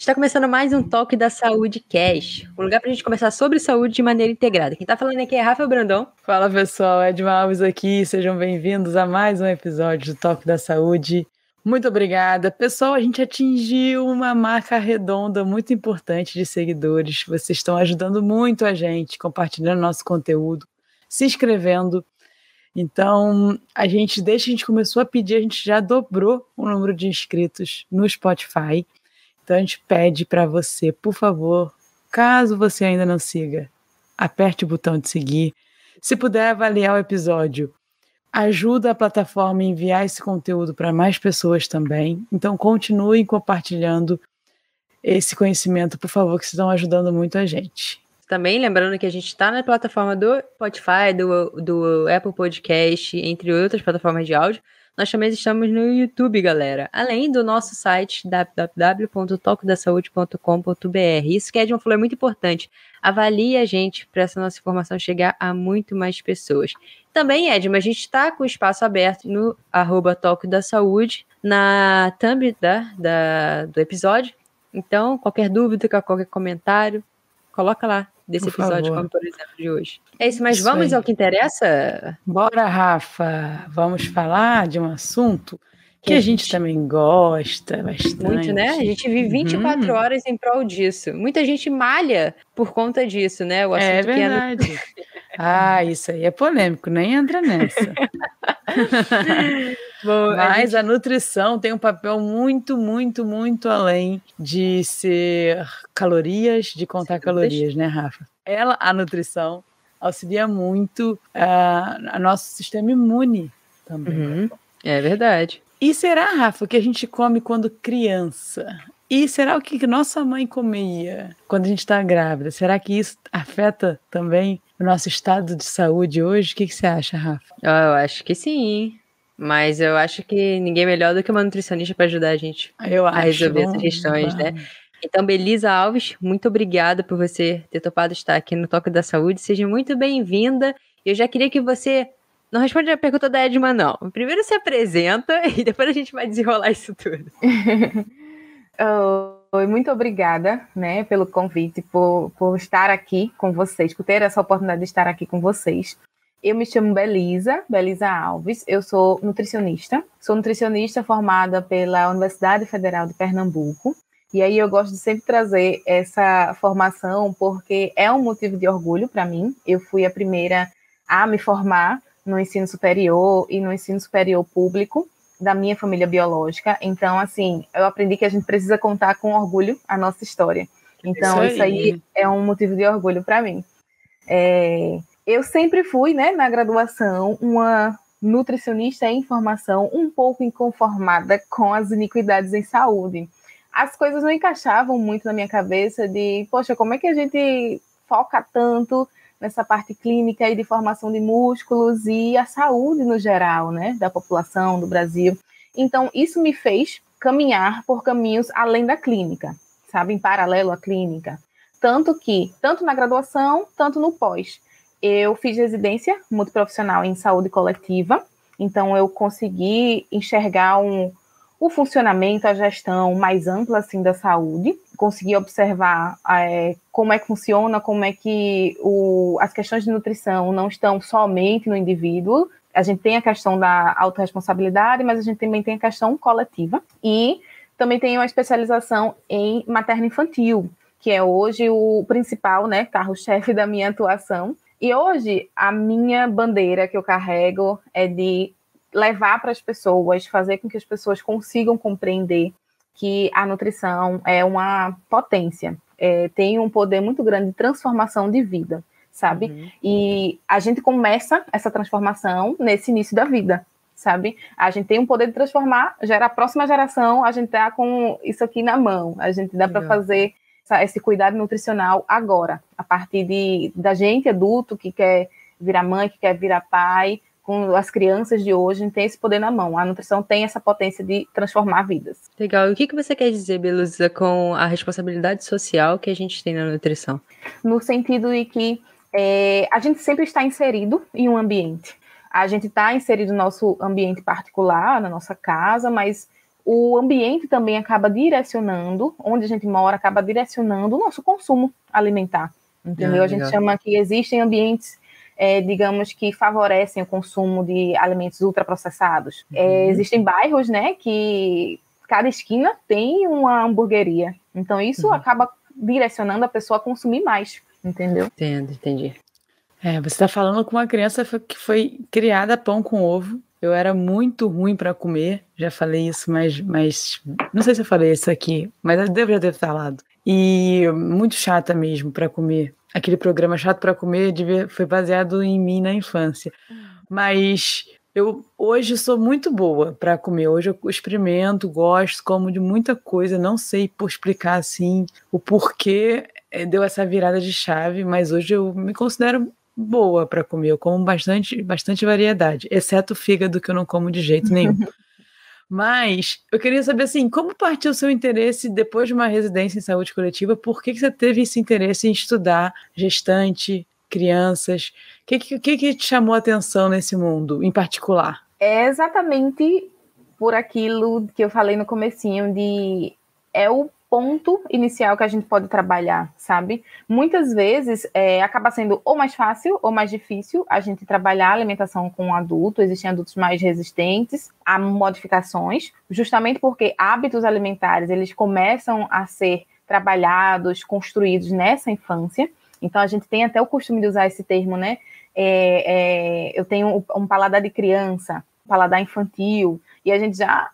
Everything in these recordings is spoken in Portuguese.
Está começando mais um Toque da Saúde Cash, um lugar para a gente conversar sobre saúde de maneira integrada. Quem está falando aqui é Rafa Brandão. Fala pessoal, Edma Alves aqui, sejam bem-vindos a mais um episódio do Toque da Saúde. Muito obrigada. Pessoal, a gente atingiu uma marca redonda muito importante de seguidores. Vocês estão ajudando muito a gente, compartilhando nosso conteúdo, se inscrevendo. Então, a gente, desde que a gente começou a pedir, a gente já dobrou o número de inscritos no Spotify. A gente pede para você, por favor, caso você ainda não siga, aperte o botão de seguir. Se puder avaliar o episódio, ajuda a plataforma a enviar esse conteúdo para mais pessoas também. Então continuem compartilhando esse conhecimento, por favor, que estão ajudando muito a gente. Também lembrando que a gente está na plataforma do Spotify, do, do Apple Podcast, entre outras plataformas de áudio. Nós também estamos no YouTube, galera. Além do nosso site www.tocodasaude.com.br. Isso que a Edma falou é muito importante. Avalie a gente para essa nossa informação chegar a muito mais pessoas. Também, Edma, a gente está com o espaço aberto no arroba Toque da Saúde, na thumb da, da, do episódio. Então, qualquer dúvida, qualquer comentário, coloca lá desse por episódio, favor. como por exemplo de hoje. É isso, mas isso vamos aí. ao que interessa? Bora, Rafa. Vamos falar de um assunto que, que a gente, também gosta bastante. Muito, né? A gente vive 24 uhum. horas em prol disso. Muita gente malha por conta disso, né? O é verdade. É no... ah, isso aí é polêmico, nem entra nessa. Bom, Mas a, gente... a, nutrição tem um papel muito, muito, muito além de ser calorias, de contar Sim, calorias, né, Rafa? Ela, a nutrição, auxilia muito uh, a nosso sistema imune também. Uhum. É verdade. E será, Rafa, que a gente come quando criança? E será o que nossa mãe comia quando a gente está grávida? Será que isso afeta também o nosso estado de saúde hoje? O que, que você acha, Rafa? Eu acho que sim. Mas eu acho que ninguém melhor do que uma nutricionista para ajudar a gente eu a resolver essas questões, né? Então, Belisa Alves, muito obrigada por você ter topado estar aqui no Toque da Saúde. Seja muito bem-vinda. Eu já queria que você não responde a pergunta da Edma, não. Primeiro se apresenta e depois a gente vai desenrolar isso tudo. Oi, muito obrigada, né, pelo convite, por, por estar aqui com vocês, por ter essa oportunidade de estar aqui com vocês. Eu me chamo Belisa, Belisa Alves, eu sou nutricionista, sou nutricionista formada pela Universidade Federal de Pernambuco, e aí eu gosto de sempre trazer essa formação porque é um motivo de orgulho para mim. Eu fui a primeira a me formar no ensino superior e no ensino superior público da minha família biológica. Então, assim, eu aprendi que a gente precisa contar com orgulho a nossa história. Então, isso aí, isso aí é um motivo de orgulho para mim. É, eu sempre fui, né, na graduação, uma nutricionista em formação um pouco inconformada com as iniquidades em saúde. As coisas não encaixavam muito na minha cabeça de, poxa, como é que a gente foca tanto nessa parte clínica e de formação de músculos e a saúde no geral, né, da população do Brasil. Então, isso me fez caminhar por caminhos além da clínica, sabe, em paralelo à clínica. Tanto que, tanto na graduação, tanto no pós, eu fiz residência multiprofissional em saúde coletiva, então eu consegui enxergar um, o funcionamento, a gestão mais ampla assim da saúde, consegui observar é, como é que funciona, como é que o, as questões de nutrição não estão somente no indivíduo, a gente tem a questão da autorresponsabilidade, mas a gente também tem a questão coletiva. E também tem uma especialização em materno-infantil, que é hoje o principal, né, carro-chefe da minha atuação, e hoje a minha bandeira que eu carrego é de levar para as pessoas, fazer com que as pessoas consigam compreender que a nutrição é uma potência, é, tem um poder muito grande de transformação de vida, sabe? Uhum. E a gente começa essa transformação nesse início da vida, sabe? A gente tem um poder de transformar, gera a próxima geração, a gente tá com isso aqui na mão, a gente dá para fazer essa, esse cuidado nutricional agora, a partir de, da gente adulto que quer virar mãe, que quer virar pai, com as crianças de hoje, a gente tem esse poder na mão. A nutrição tem essa potência de transformar vidas. Legal. E o que, que você quer dizer, Belusa, com a responsabilidade social que a gente tem na nutrição? No sentido de que é, a gente sempre está inserido em um ambiente. A gente está inserido no nosso ambiente particular, na nossa casa, mas o ambiente também acaba direcionando, onde a gente mora, acaba direcionando o nosso consumo alimentar. Entendeu? Ah, a gente chama que existem ambientes, é, digamos, que favorecem o consumo de alimentos ultraprocessados. É, uhum. É, existem bairros, né, que cada esquina tem uma hamburgueria. Então, isso uhum. acaba direcionando a pessoa a consumir mais, entendeu? Entendo, entendi. É, você está falando com uma criança que foi criada pão com ovo. Eu era muito ruim para comer, já falei isso, mas, mas não sei se eu falei isso aqui, mas eu deveria ter falado. E muito chata mesmo para comer. Aquele programa chato para comer foi baseado em mim na infância. Mas eu hoje sou muito boa para comer. Hoje eu experimento, gosto, como de muita coisa. Não sei por explicar assim o porquê eh, deu essa virada de chave, mas hoje eu me considero boa para comer. Eu como bastante, bastante variedade, exceto o fígado que eu não como de jeito nenhum. Mas eu queria saber assim, como partiu o seu interesse depois de uma residência em saúde coletiva? Por que, que você teve esse interesse em estudar gestante, crianças? O que, que, que te chamou a atenção nesse mundo, em particular? É exatamente por aquilo que eu falei no comecinho de é o ponto inicial que a gente pode trabalhar, sabe? Muitas vezes é, acaba sendo ou mais fácil ou mais difícil a gente trabalhar a alimentação com um adulto. Existem adultos mais resistentes a modificações, justamente porque hábitos alimentares eles começam a ser trabalhados, construídos nessa infância. Então a gente tem até o costume de usar esse termo, né? É, é, eu tenho um paladar de criança, um paladar infantil, e a gente já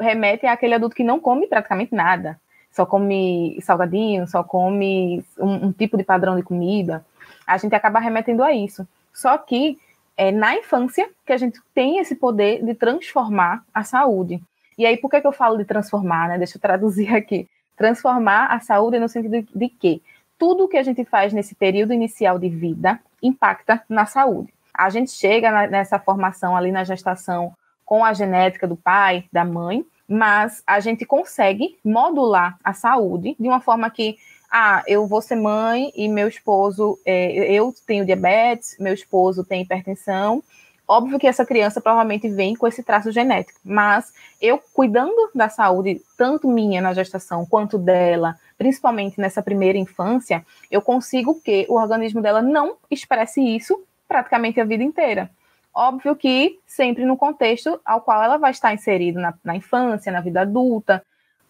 remete àquele adulto que não come praticamente nada só come salgadinho, só come um, um, tipo de padrão de comida, a gente acaba remetendo a isso. Só que é na infância que a gente tem esse poder de transformar a saúde. E aí, por que, que eu falo de transformar, né? Deixa eu traduzir aqui. Transformar a saúde no sentido de, que tudo que a gente faz nesse período inicial de vida impacta na saúde. A gente chega nessa formação ali na gestação com a genética do pai, da mãe, mas a gente consegue modular a saúde de uma forma que, ah, eu vou ser mãe e meu esposo, é, eu tenho diabetes, meu esposo tem hipertensão. Óbvio que essa criança provavelmente vem com esse traço genético, mas eu cuidando da saúde, tanto minha na gestação quanto dela, principalmente nessa primeira infância, eu consigo que o organismo dela não expresse isso praticamente a vida inteira. Óbvio que sempre no contexto ao qual ela vai estar inserida na, na infância, na vida adulta.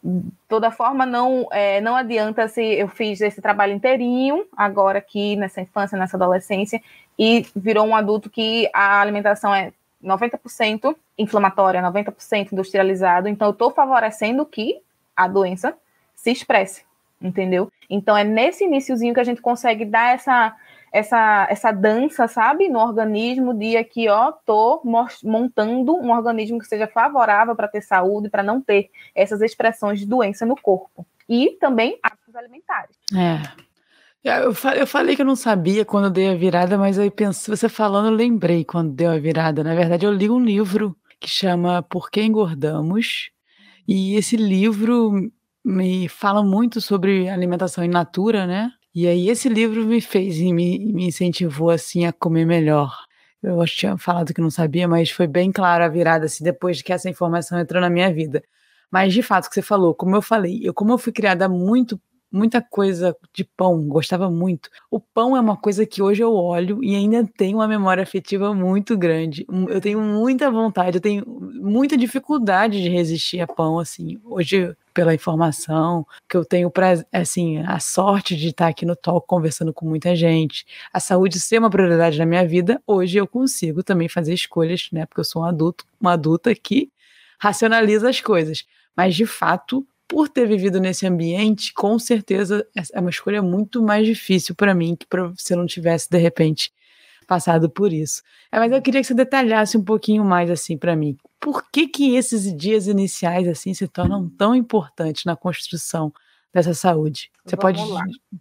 De toda forma, não, é, não adianta se eu fiz esse trabalho inteirinho, agora aqui nessa infância, nessa adolescência, e virou um adulto que a alimentação é 90% inflamatória, 90% industrializado, então eu estou favorecendo que a doença se expresse, entendeu? Então é nesse iníciozinho que a gente consegue dar essa essa, essa dança, sabe, no organismo de aqui, ó, tô montando um organismo que seja favorável para ter saúde, para não ter essas expressões de doença no corpo. E também hábitos alimentares. É. Eu, eu falei que eu não sabia quando dei a virada, mas aí penso, você falando, eu lembrei quando deu a virada. Na verdade, eu li um livro que chama Por que Engordamos? E esse livro me fala muito sobre alimentação in natura, né? E aí esse livro me fez e me, me incentivou assim a comer melhor. Eu tinha falado que não sabia, mas foi bem claro a virada assim depois que essa informação entrou na minha vida. Mas de fato, o que você falou, como eu falei, eu como eu fui criada muito muita coisa de pão, gostava muito. O pão é uma coisa que hoje eu olho e ainda tenho uma memória afetiva muito grande. Eu tenho muita vontade, eu tenho muita dificuldade de resistir a pão, assim. Hoje, pela informação que eu tenho para assim, a sorte de estar aqui no Talk conversando com muita gente, a saúde ser uma prioridade na minha vida, hoje eu consigo também fazer escolhas, né? Porque eu sou um adulto, uma adulta que racionaliza as coisas. Mas de fato, por ter vivido nesse ambiente, com certeza é uma escolha muito mais difícil para mim que pra, se eu não tivesse, de repente, passado por isso. É, mas eu queria que você detalhasse um pouquinho mais assim para mim. Por que que esses dias iniciais assim se tornam tão importantes na construção dessa saúde. Você pode,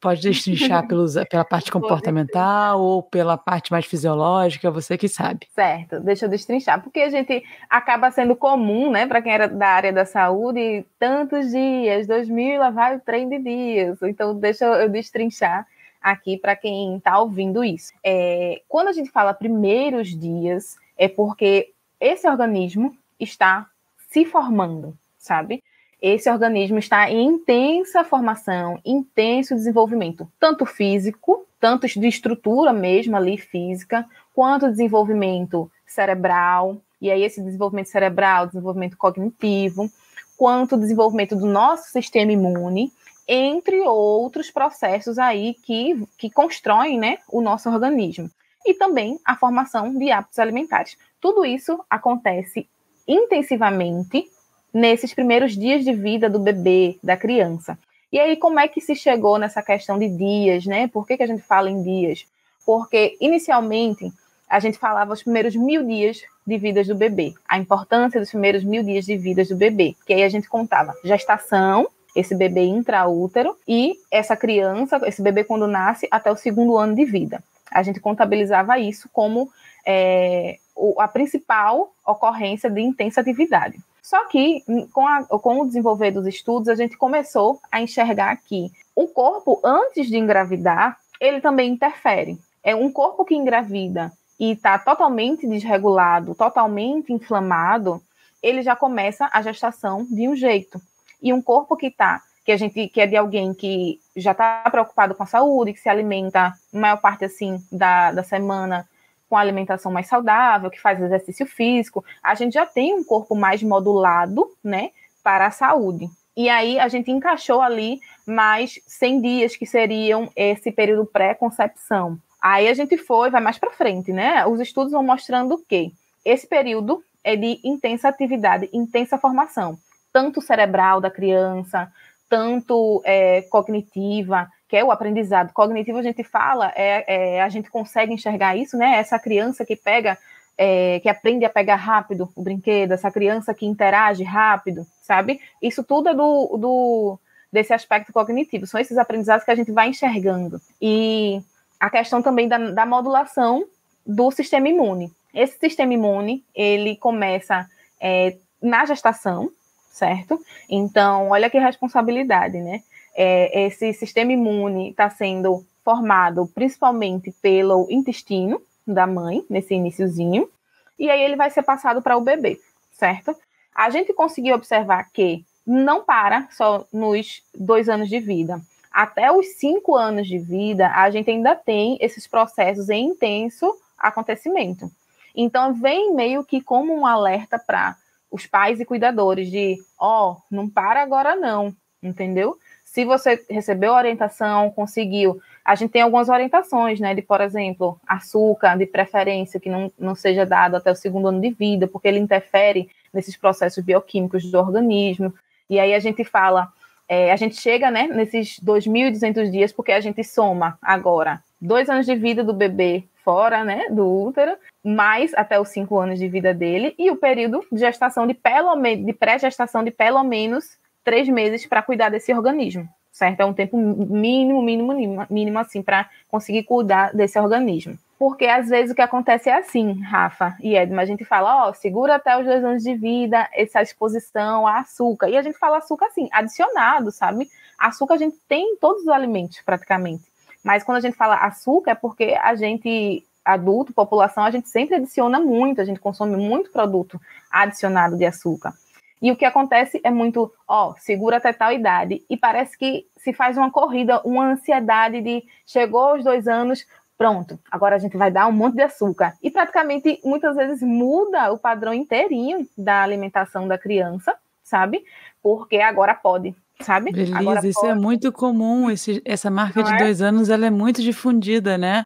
pode destrinchar pelos, pela parte comportamental ou pela parte mais fisiológica, você que sabe. Certo, deixa eu destrinchar, porque a gente acaba sendo comum, né, para quem era da área da saúde, tantos dias, dois mil, lá vai o trem de dias. Então, deixa eu destrinchar aqui para quem está ouvindo isso. É, quando a gente fala primeiros dias, é porque esse organismo está se formando, sabe? Esse organismo está em intensa formação, intenso desenvolvimento, tanto físico, tanto de estrutura mesmo ali física, quanto desenvolvimento cerebral, e aí esse desenvolvimento cerebral, desenvolvimento cognitivo, quanto desenvolvimento do nosso sistema imune, entre outros processos aí que, que constroem né, o nosso organismo. E também a formação de hábitos alimentares. Tudo isso acontece intensivamente nesses primeiros dias de vida do bebê, da criança. E aí, como é que se chegou nessa questão de dias, né? Por que, que a gente fala em dias? Porque, inicialmente, a gente falava os primeiros mil dias de vidas do bebê, a importância dos primeiros mil dias de vidas do bebê, que aí a gente contava gestação, esse bebê intraútero, e essa criança, esse bebê quando nasce, até o segundo ano de vida. A gente contabilizava isso como é, a principal ocorrência de intensa atividade. Só que, com, a, com o desenvolver dos estudos, a gente começou a enxergar que o corpo, antes de engravidar, ele também interfere. É um corpo que engravida e está totalmente desregulado, totalmente inflamado, ele já começa a gestação de um jeito. E um corpo que está que a gente que é de alguém que já está preocupado com a saúde, que se alimenta maior parte assim da, da semana com alimentação mais saudável, que faz exercício físico, a gente já tem um corpo mais modulado, né, para a saúde. E aí a gente encaixou ali mais 100 dias que seriam esse período pré-concepção. Aí a gente foi, vai mais para frente, né? Os estudos vão mostrando que esse período é de intensa atividade, intensa formação, tanto cerebral da criança, tanto é, cognitiva, que é o aprendizado cognitivo, a gente fala, é, é, a gente consegue enxergar isso, né? Essa criança que pega, é, que aprende a pegar rápido o brinquedo, essa criança que interage rápido, sabe? Isso tudo é do, do desse aspecto cognitivo, são esses aprendizados que a gente vai enxergando. E a questão também da, da modulação do sistema imune. Esse sistema imune, ele começa é, na gestação, certo? Então, olha que responsabilidade, né? é, esse sistema imune está sendo formado principalmente pelo intestino da mãe, nesse iníciozinho, e aí ele vai ser passado para o bebê, certo? A gente conseguiu observar que não para só nos dois anos de vida. Até os cinco anos de vida, a gente ainda tem esses processos em intenso acontecimento. Então, vem meio que como um alerta para os pais e cuidadores de, ó, oh, não para agora não, entendeu? Se você recebeu orientação, conseguiu. A gente tem algumas orientações, né? De, por exemplo, açúcar de preferência que não, não seja dado até o segundo ano de vida, porque ele interfere nesses processos bioquímicos do organismo. E aí a gente fala, é, a gente chega, né, nesses 2.200 dias, porque a gente soma agora dois anos de vida do bebê fora, né, do útero, mais até os cinco anos de vida dele, e o período de gestação de pelo menos, de pré-gestação de pelo menos três meses para cuidar desse organismo, certo? É um tempo mínimo, mínimo, mínimo, mínimo assim, para conseguir cuidar desse organismo. Porque às vezes o que acontece é assim, Rafa e Edma, a gente fala, ó, oh, segura até os dois anos de vida essa exposição a açúcar. E a gente fala açúcar assim, adicionado, sabe? Açúcar a gente tem em todos os alimentos, praticamente. Mas quando a gente fala açúcar, é porque a gente, adulto, população, a gente sempre adiciona muito, a gente consome muito produto adicionado de açúcar. E o que acontece é muito, ó, segura até tal idade. E parece que se faz uma corrida, uma ansiedade de chegou aos dois anos, pronto, agora a gente vai dar um monte de açúcar. E praticamente, muitas vezes, muda o padrão inteirinho da alimentação da criança, sabe? Porque agora pode, sabe? Beleza, agora isso é pode. é muito comum. Esse, essa marca Não de é? dois anos, ela é muito difundida, né?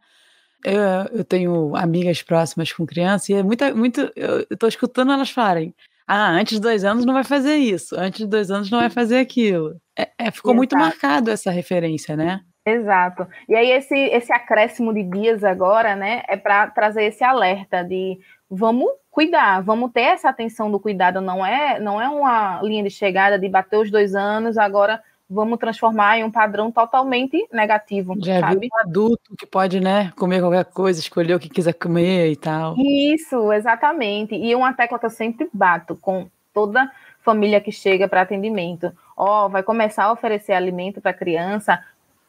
Eu, eu, tenho amigas próximas com criança e é muito, muito eu estou escutando elas falarem ah, antes de dois anos não vai fazer isso, antes de dois anos não vai fazer aquilo. É, é ficou Exato. muito marcado essa referência, né? Exato. E aí esse, esse acréscimo de dias agora, né, é para trazer esse alerta de vamos cuidar, vamos ter essa atenção do cuidado, não é não é uma linha de chegada de bater os dois anos, agora vamos transformar em um padrão totalmente negativo. Já sabe? um adulto que pode, né, comer qualquer coisa, escolher o que quiser comer e tal. Isso, exatamente. E uma tecla que eu sempre bato com toda família que chega para atendimento. Ó, oh, vai começar a oferecer alimento para criança.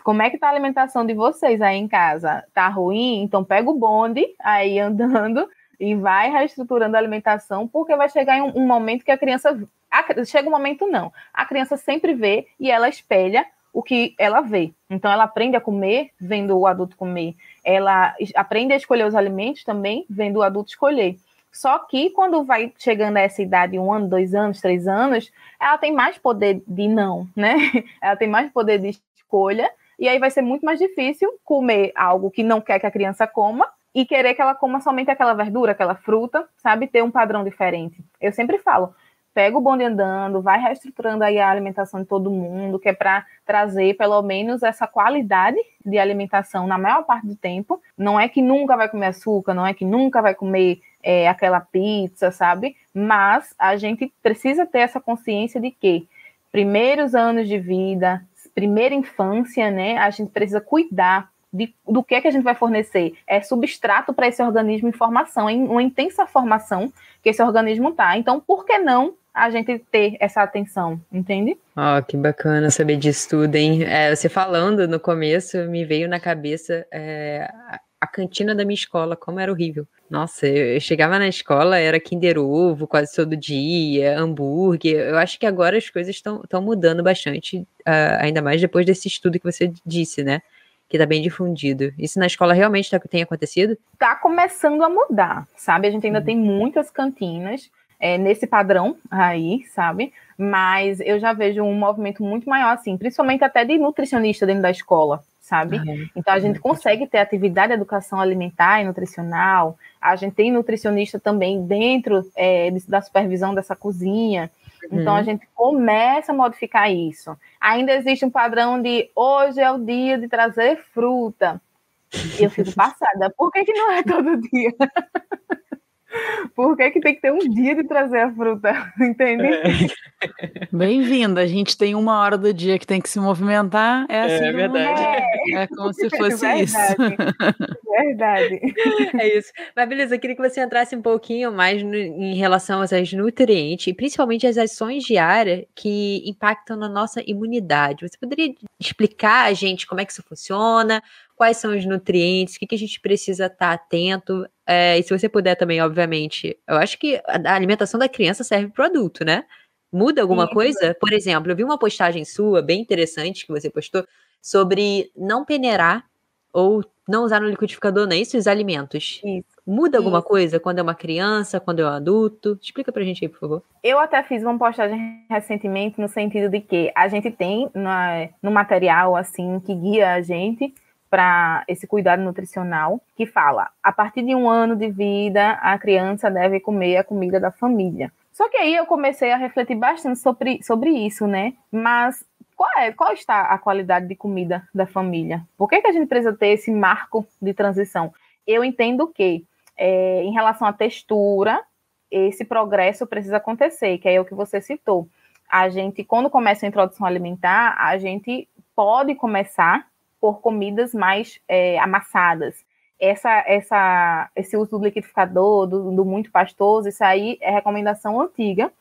Como é que tá a alimentação de vocês aí em casa? Tá ruim? Então pega o bonde aí andando e vai reestruturando a alimentação, porque vai chegar em um, um momento que a criança. A, chega um momento, não. A criança sempre vê e ela espelha o que ela vê. Então, ela aprende a comer vendo o adulto comer. Ela aprende a escolher os alimentos também vendo o adulto escolher. Só que quando vai chegando a essa idade, um ano, dois anos, três anos, ela tem mais poder de não, né? Ela tem mais poder de escolha, e aí vai ser muito mais difícil comer algo que não quer que a criança coma e querer que ela coma somente aquela verdura, aquela fruta, sabe? Ter um padrão diferente. Eu sempre falo, pega o bonde andando, vai reestruturando aí a alimentação de todo mundo, que é para trazer pelo menos essa qualidade de alimentação na maior parte do tempo. Não é que nunca vai comer açúcar, não é que nunca vai comer é, aquela pizza, sabe? Mas a gente precisa ter essa consciência de que primeiros anos de vida, primeira infância, né? A gente precisa cuidar de, do que é que a gente vai fornecer. É substrato para esse organismo informação, é uma intensa formação que esse organismo tá. Então, por que não a gente ter essa atenção, entende? Ó, oh, que bacana saber disso tudo, hein? É, você falando no começo, me veio na cabeça é, a cantina da minha escola, como era horrível. Nossa, eu chegava na escola, era Kinder Ovo quase todo dia, hambúrguer. Eu acho que agora as coisas estão mudando bastante, uh, ainda mais depois desse estudo que você disse, né? Que está bem difundido. Isso na escola realmente tá, tem acontecido? Está começando a mudar, sabe? A gente ainda uhum. tem muitas cantinas é, nesse padrão aí, sabe? Mas eu já vejo um movimento muito maior, assim, principalmente até de nutricionista dentro da escola, sabe? Uhum. Então a gente consegue ter atividade de educação alimentar e nutricional, a gente tem nutricionista também dentro é, da supervisão dessa cozinha. Então a uhum. gente começa a modificar isso. Ainda existe um padrão de hoje é o dia de trazer fruta. E eu fico passada. Por que, que não é todo dia? Por que, que tem que ter um dia de trazer a fruta? Entende? É. Bem-vinda. A gente tem uma hora do dia que tem que se movimentar. É, assim, é verdade. É. é como se fosse verdade. isso. Verdade. É isso. Mas beleza, eu queria que você entrasse um pouquinho mais no, em relação aos nutrientes, e principalmente as ações diárias que impactam na nossa imunidade. Você poderia explicar a gente como é que isso funciona? Quais são os nutrientes, o que, que a gente precisa estar tá atento. É, e se você puder também, obviamente, eu acho que a alimentação da criança serve para o adulto, né? Muda alguma Sim. coisa? Por exemplo, eu vi uma postagem sua, bem interessante, que você postou, sobre não peneirar ou não usar no liquidificador, não é isso? Os alimentos. Isso. Muda alguma Isso. coisa quando é uma criança, quando é um adulto? Explica pra gente aí, por favor. Eu até fiz uma postagem recentemente no sentido de que a gente tem na, no material, assim, que guia a gente, para esse cuidado nutricional, que fala: a partir de um ano de vida, a criança deve comer a comida da família. Só que aí eu comecei a refletir bastante sobre, sobre isso, né? Mas qual, é, qual está a qualidade de comida da família? Por que, que a gente precisa ter esse marco de transição? Eu entendo que, é, em relação à textura, esse progresso precisa acontecer, que é o que você citou. A gente, quando começa a introdução alimentar, a gente pode começar por comidas mais é, amassadas. Essa, essa, esse uso do liquidificador, do, do muito pastoso, isso aí é recomendação antiga,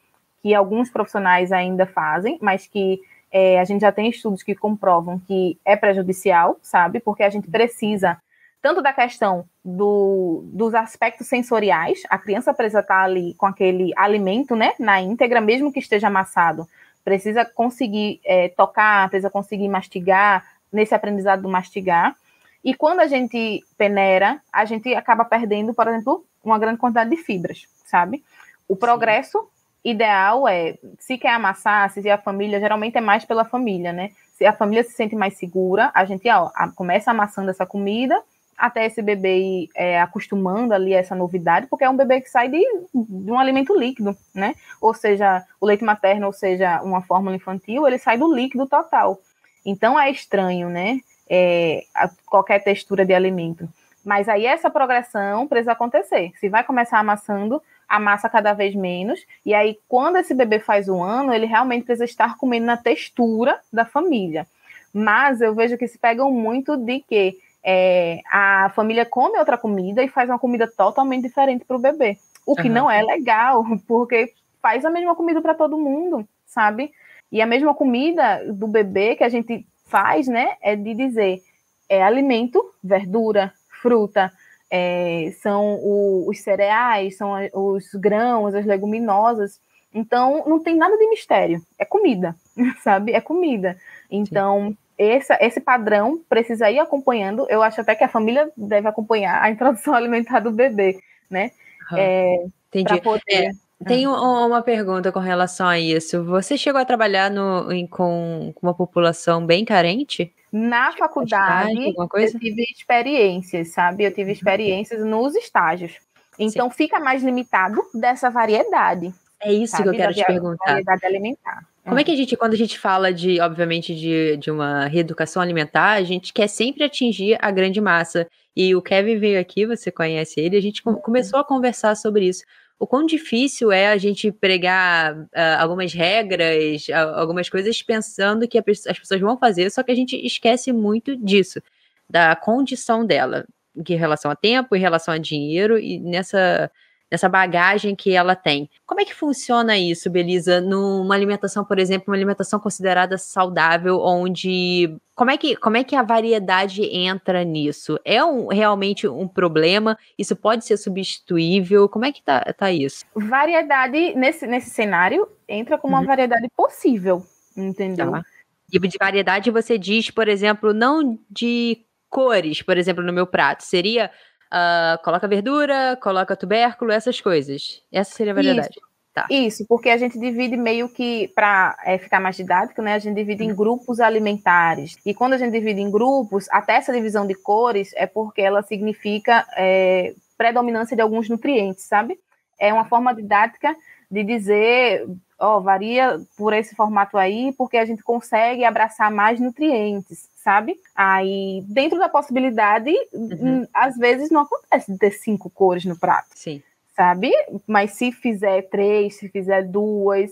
que alguns profissionais ainda fazem, mas que é, a gente já tem estudos que comprovam que é prejudicial, sabe? Porque a gente precisa tanto da questão do, dos aspectos sensoriais, a criança precisa estar ali com aquele alimento, né, na íntegra, mesmo que esteja amassado, precisa conseguir é, tocar, precisa conseguir mastigar, nesse aprendizado do mastigar. E quando a gente peneira, a gente acaba perdendo, por exemplo, uma grande quantidade de fibras, sabe? O progresso Sim. ideal é, se quer amassar, se a família, geralmente é mais pela família, né? Se a família se sente mais segura, a gente ó, começa amassando essa comida, até esse bebê ir é, acostumando ali essa novidade, porque é um bebê que sai de, de, um alimento líquido, né? Ou seja, o leite materno, ou seja, uma fórmula infantil, ele sai do líquido total. Então é estranho, né? É, qualquer textura de alimento. Mas aí essa progressão precisa acontecer. Se vai começar amassando, amassa cada vez menos. E aí, quando esse bebê faz um ano, ele realmente precisa estar comendo na textura da família. Mas eu vejo que se pegam muito de que é, a família come outra comida e faz uma comida totalmente diferente para o bebê. O que uhum. não é legal, porque faz a mesma comida para todo mundo, sabe? E a mesma comida do bebê que a gente faz, né, é de dizer é alimento, verdura, fruta, é, são o, os cereais, são os grãos, as leguminosas. Então, não tem nada de mistério. É comida, sabe? É comida. Então, esse, esse padrão precisa ir acompanhando. Eu acho até que a família deve acompanhar a introdução alimentar do bebê, né? Uhum. É, Entendi. Poder... É, tem uma pergunta com relação a isso. Você chegou a trabalhar no, em, com, com uma população bem carente? Na tipo, faculdade, eu tive experiências, sabe? Eu tive uhum. experiências nos estágios. Então, Sim. fica mais limitado dessa variedade. É isso sabe? que eu quero da te perguntar. Variedade alimentar. Como é que a gente, quando a gente fala de, obviamente, de, de uma reeducação alimentar, a gente quer sempre atingir a grande massa. E o Kevin veio aqui, você conhece ele, a gente começou a conversar sobre isso o quão difícil é a gente pregar uh, algumas regras, algumas coisas pensando que as pessoas vão fazer, só que a gente esquece muito disso, da condição dela, em relação a tempo, em relação a dinheiro, e nessa nessa bagagem que ela tem. Como é que funciona isso, Belisa, numa alimentação, por exemplo, uma alimentação considerada saudável, onde como é que, como é que a variedade entra nisso? É um, realmente um problema? Isso pode ser substituível? Como é que tá, tá isso? Variedade, nesse, nesse cenário, entra como uhum. uma variedade possível, entendeu? Tá. E de variedade você diz, por exemplo, não de cores, por exemplo, no meu prato. Seria uh, coloca verdura, coloca tubérculo, essas coisas. Essa seria a variedade. Isso. Tá. Isso, porque a gente divide meio que, para é, ficar mais didático, né? A gente divide em uhum. grupos alimentares. E quando a gente divide em grupos, até essa divisão de cores é porque ela significa é, predominância de alguns nutrientes, sabe? É uma forma didática de dizer, ó, varia por esse formato aí, porque a gente consegue abraçar mais nutrientes sabe? Aí, dentro da possibilidade, uhum. Hum, às vezes não acontece de ter cinco cores no prato. Sim. Sabe? Mas se fizer três, se fizer duas,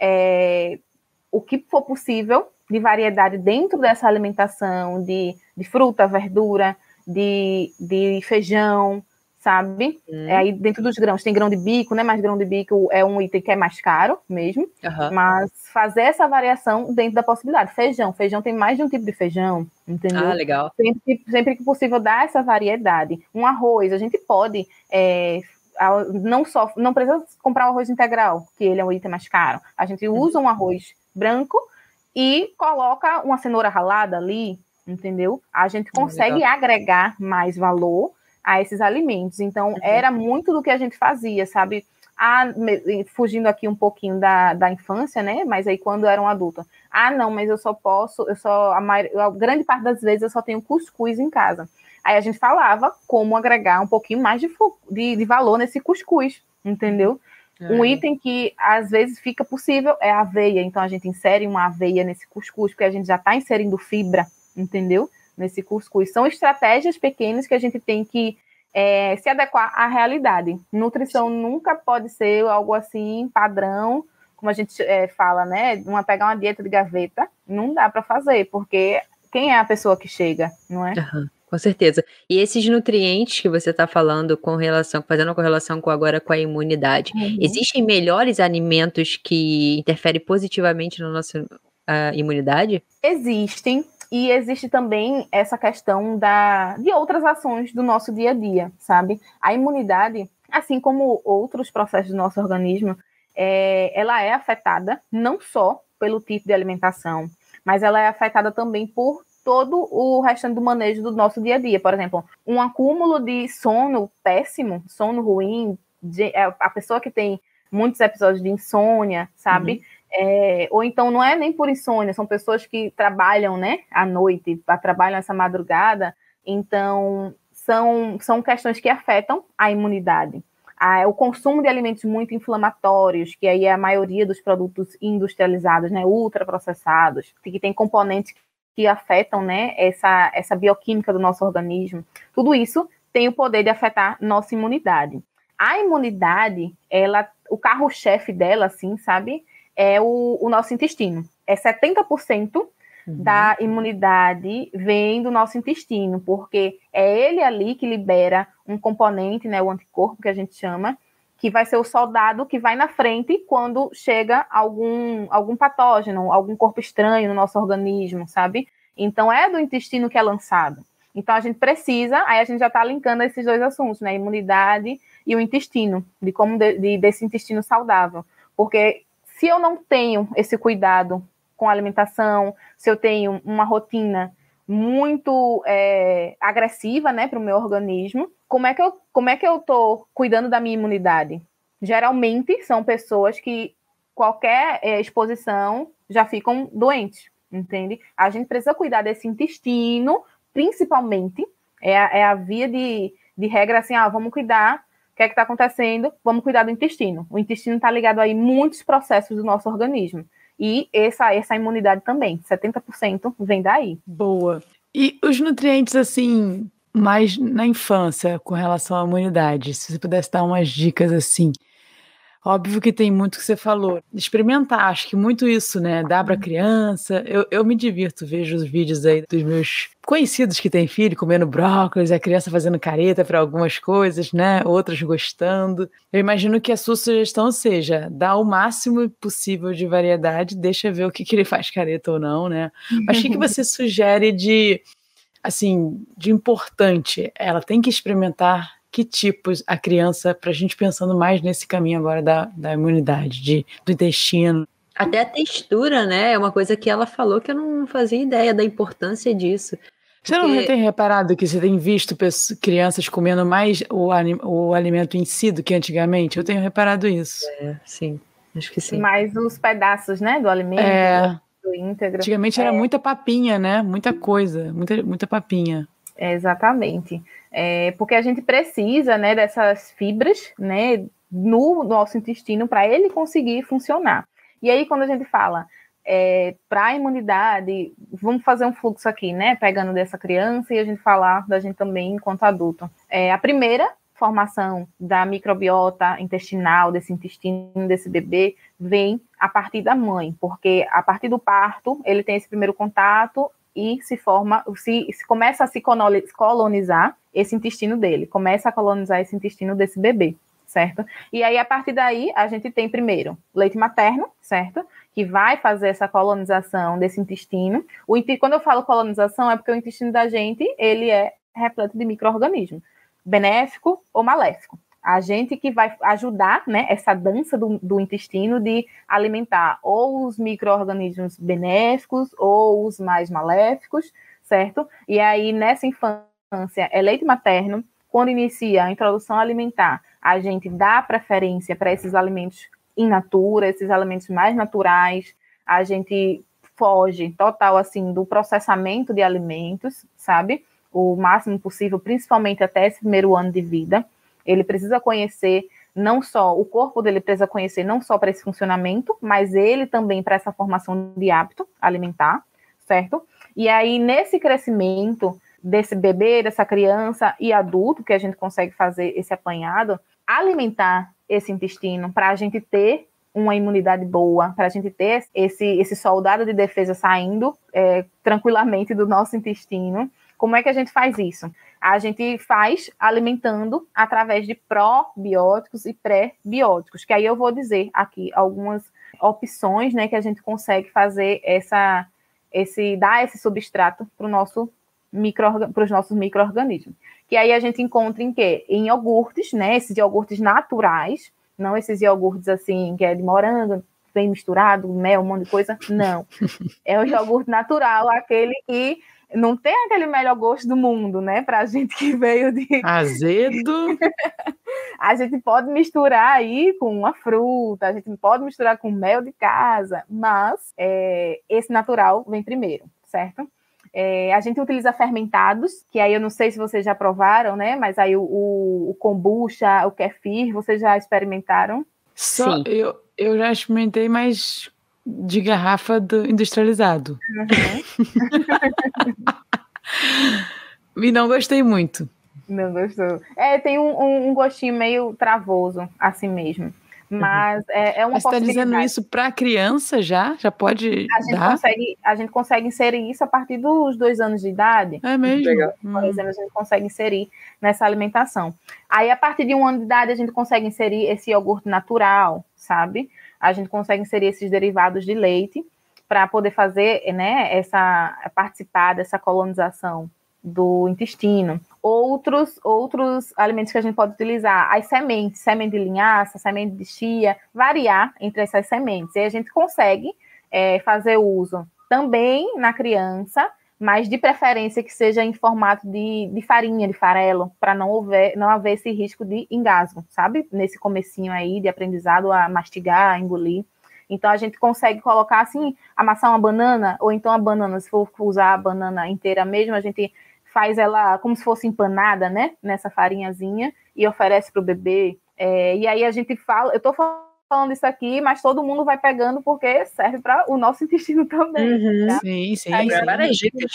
é, o que for possível de variedade dentro dessa alimentação, de, de fruta, verdura, de, de feijão, sabe? Hum. É, aí dentro dos grãos tem grão de bico, né? Mas grão de bico é um item que é mais caro mesmo. Uhum. Mas fazer essa variação dentro da possibilidade. Feijão, feijão tem mais de um tipo de feijão, entendeu? Ah, legal. Sempre, sempre que possível dar essa variedade. Um arroz, a gente pode é, não só não precisa comprar o arroz integral, que ele é um item mais caro. A gente uhum. usa um arroz branco e coloca uma cenoura ralada ali, entendeu? A gente ah, consegue agregar mais valor a esses alimentos. Então, uhum. era muito do que a gente fazia, sabe? Ah, fugindo aqui um pouquinho da, da infância, né? Mas aí quando eu era um adulto. Ah, não, mas eu só posso, eu só, a, maior, a grande parte das vezes eu só tenho cuscuz em casa. Aí a gente falava como agregar um pouquinho mais de, de, de valor nesse cuscuz, entendeu? É. Um item que às vezes fica possível é a aveia. Então a gente insere uma aveia nesse cuscuz, porque a gente já está inserindo fibra, entendeu? Nesse cuscuz. São estratégias pequenas que a gente tem que é, se adequar à realidade. Nutrição nunca pode ser algo assim padrão, como a gente é, fala, né? Uma pegar uma dieta de gaveta, não dá para fazer, porque quem é a pessoa que chega, não é? Uhum, com certeza. E esses nutrientes que você está falando com relação, fazendo com relação com agora com a imunidade, uhum. existem melhores alimentos que interferem positivamente na nossa uh, imunidade? Existem, e existe também essa questão da, de outras ações do nosso dia a dia, sabe? A imunidade, assim como outros processos do nosso organismo, é, ela é afetada não só pelo tipo de alimentação, mas ela é afetada também por todo o restante do manejo do nosso dia a dia. Por exemplo, um acúmulo de sono péssimo, sono ruim, de, é, a pessoa que tem muitos episódios de insônia, sabe? Uhum. É, ou então não é nem por insônia, são pessoas que trabalham né, à noite, trabalham essa madrugada, então são, são questões que afetam a imunidade. o consumo de alimentos muito inflamatórios, que aí é a maioria dos produtos industrializados, né, ultraprocessados, que tem componentes que afetam né, essa, essa bioquímica do nosso organismo, tudo isso tem o poder de afetar nossa imunidade. A imunidade, ela, o carro-chefe dela, assim, sabe, é o, o nosso intestino. É 70% uhum. da imunidade vem do nosso intestino, porque é ele ali que libera um componente, né, o anticorpo que a gente chama, que vai ser o soldado que vai na frente quando chega algum, algum patógeno, algum corpo estranho no nosso organismo, sabe? Então é do intestino que é lançado. Então a gente precisa, aí a gente já está linkando esses dois assuntos, né? Imunidade e o intestino, de como de, de, desse intestino saudável. Porque se eu não tenho esse cuidado com a alimentação, se eu tenho uma rotina muito é, agressiva, né, para o meu organismo, como é que eu como é que eu tô cuidando da minha imunidade? Geralmente são pessoas que qualquer é, exposição já ficam doentes, entende? A gente precisa cuidar desse intestino, principalmente é a, é a via de, de regra assim, ah, vamos cuidar que é que está acontecendo? Vamos cuidar do intestino. O intestino está ligado aí muitos processos do nosso organismo. E essa, essa imunidade também, 70% vem daí. Boa. E os nutrientes, assim, mais na infância, com relação à imunidade, se você pudesse dar umas dicas assim. Óbvio que tem muito que você falou. Experimentar, acho que muito isso, né? Dá para criança. Eu, eu me divirto, vejo os vídeos aí dos meus conhecidos que têm filho comendo brócolis, a criança fazendo careta para algumas coisas, né? Outras gostando. Eu imagino que a sua sugestão seja dar o máximo possível de variedade, deixa ver o que, que ele faz careta ou não, né? Mas o que, que você sugere de assim, de importante? Ela tem que experimentar que tipos a criança, para a gente pensando mais nesse caminho agora da, da imunidade, de, do intestino. Até a textura, né? É uma coisa que ela falou que eu não fazia ideia da importância disso. Você Porque... não tem reparado que você tem visto pessoas, crianças comendo mais o, o alimento em si do que antigamente? Eu tenho reparado isso. É, sim, acho que sim. Mais os pedaços, né, do alimento. É. Do íntegro. Antigamente é. era muita papinha, né? Muita coisa, muita, muita papinha. É, exatamente. É, porque a gente precisa né, dessas fibras né, no nosso intestino para ele conseguir funcionar. E aí, quando a gente fala é, para a imunidade, vamos fazer um fluxo aqui, né? Pegando dessa criança e a gente falar da gente também enquanto adulto. É, a primeira formação da microbiota intestinal, desse intestino desse bebê, vem a partir da mãe, porque a partir do parto ele tem esse primeiro contato e se forma, se, se começa a se colonizar esse intestino dele, começa a colonizar esse intestino desse bebê, certo? E aí, a partir daí, a gente tem primeiro leite materno, certo? Que vai fazer essa colonização desse intestino. O, quando eu falo colonização, é porque o intestino da gente, ele é repleto de micro-organismos, benéfico ou maléfico a gente que vai ajudar né, essa dança do, do intestino de alimentar ou os micro-organismos benéficos ou os mais maléficos, certo? E aí, nessa infância, é leite materno, quando inicia a introdução alimentar, a gente dá preferência para esses alimentos in natura, esses alimentos mais naturais, a gente foge total assim do processamento de alimentos, sabe? O máximo possível, principalmente até esse primeiro ano de vida. Ele precisa conhecer não só o corpo dele precisa conhecer não só para esse funcionamento, mas ele também para essa formação de hábito alimentar, certo? E aí nesse crescimento desse bebê, dessa criança e adulto que a gente consegue fazer esse apanhado, alimentar esse intestino para a gente ter uma imunidade boa, para a gente ter esse, esse soldado de defesa saindo é, tranquilamente do nosso intestino. Como é que a gente faz isso? a gente faz alimentando através de probióticos e pré-bióticos, que aí eu vou dizer aqui algumas opções, né, que a gente consegue fazer essa esse dar esse substrato para nosso micro para os nossos microorganismos. Que aí a gente encontra em quê? Em iogurtes, né, esses iogurtes naturais, não esses iogurtes assim que é de morango, vem misturado, mel, um monte de coisa, não. É o iogurte natural, aquele que não tem aquele melhor gosto do mundo, né? Para a gente que veio de. Azedo. a gente pode misturar aí com uma fruta, a gente pode misturar com mel de casa, mas é, esse natural vem primeiro, certo? É, a gente utiliza fermentados, que aí eu não sei se vocês já provaram, né? Mas aí o, o, o kombucha, o kefir, vocês já experimentaram? Só, Sim. Eu, eu já experimentei, mas de garrafa do industrializado. Uhum. e não gostei muito. Não gostou. É, tem um, um, gostinho meio travoso, assim mesmo. Mas uhum. é, é uma Mas você está dizendo isso para criança já? Já pode a gente dar? Consegue, a gente consegue inserir isso a partir dos dois anos de idade. É mesmo? Por hum. exemplo, a gente consegue inserir nessa alimentação. Aí, a partir de um ano de idade, a gente consegue inserir esse iogurte natural, sabe? a gente consegue inserir esses derivados de leite para poder fazer, né, essa participar dessa colonização do intestino. Outros, outros alimentos que a gente pode utilizar, as sementes, semente de linhaça, semente de chia, variar entre essas sementes. E a gente consegue é, fazer uso também na criança, mas de preferência que seja em formato de, de farinha, de farelo, para não, haver, não haver esse risco de engasgo, sabe? Nesse comecinho aí de aprendizado a mastigar, a engolir. Então a gente consegue colocar assim, amassar uma banana, ou então a banana, se for usar a banana inteira mesmo, a gente faz ela como se fosse empanada, né? Nessa farinhazinha e oferece para o bebê. É, e aí a gente fala, eu estou falando isso aqui, mas todo mundo vai pegando porque serve para o nosso intestino também. Uhum. Tá? Sim, sim. Aí, sim. Dicas.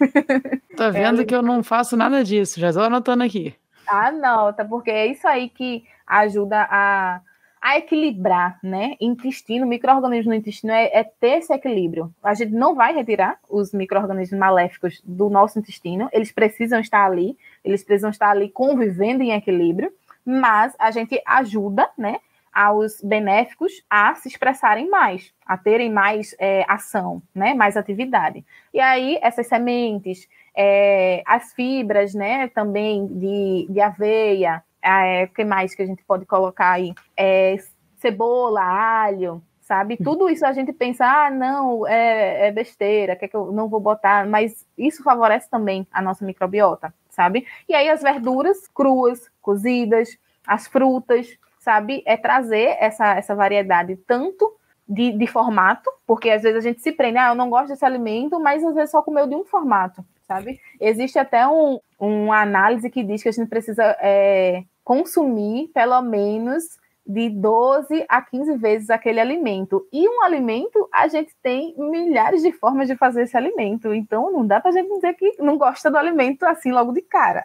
Tô vendo é, que eu não faço nada disso, já estou anotando aqui. Anota, porque é isso aí que ajuda a a equilibrar, né? Intestino, micro-organismo no intestino é, é, ter esse equilíbrio. A gente não vai retirar os micro-organismos maléficos do nosso intestino, eles precisam estar ali, eles precisam estar ali convivendo em equilíbrio, mas a gente ajuda, né? Aos benéficos a se expressarem mais, a terem mais é, ação, né? Mais atividade. E aí, essas sementes, é, as fibras, né? Também de, de aveia, é, o que mais que a gente pode colocar aí? É, cebola, alho, sabe? Hum. Tudo isso a gente pensa, ah, não, é, é besteira, que, é que eu não vou botar, mas isso favorece também a nossa microbiota, sabe? E aí as verduras cruas, cozidas, as frutas, sabe? É trazer essa, essa variedade tanto de, de formato, porque às vezes a gente se prende, ah, eu não gosto desse alimento, mas às vezes só comeu de um formato, sabe? Existe até um, uma análise que diz que a gente precisa é, consumir pelo menos de 12 a 15 vezes aquele alimento. E um alimento, a gente tem milhares de formas de fazer esse alimento. Então, não dá para a gente dizer que não gosta do alimento assim logo de cara.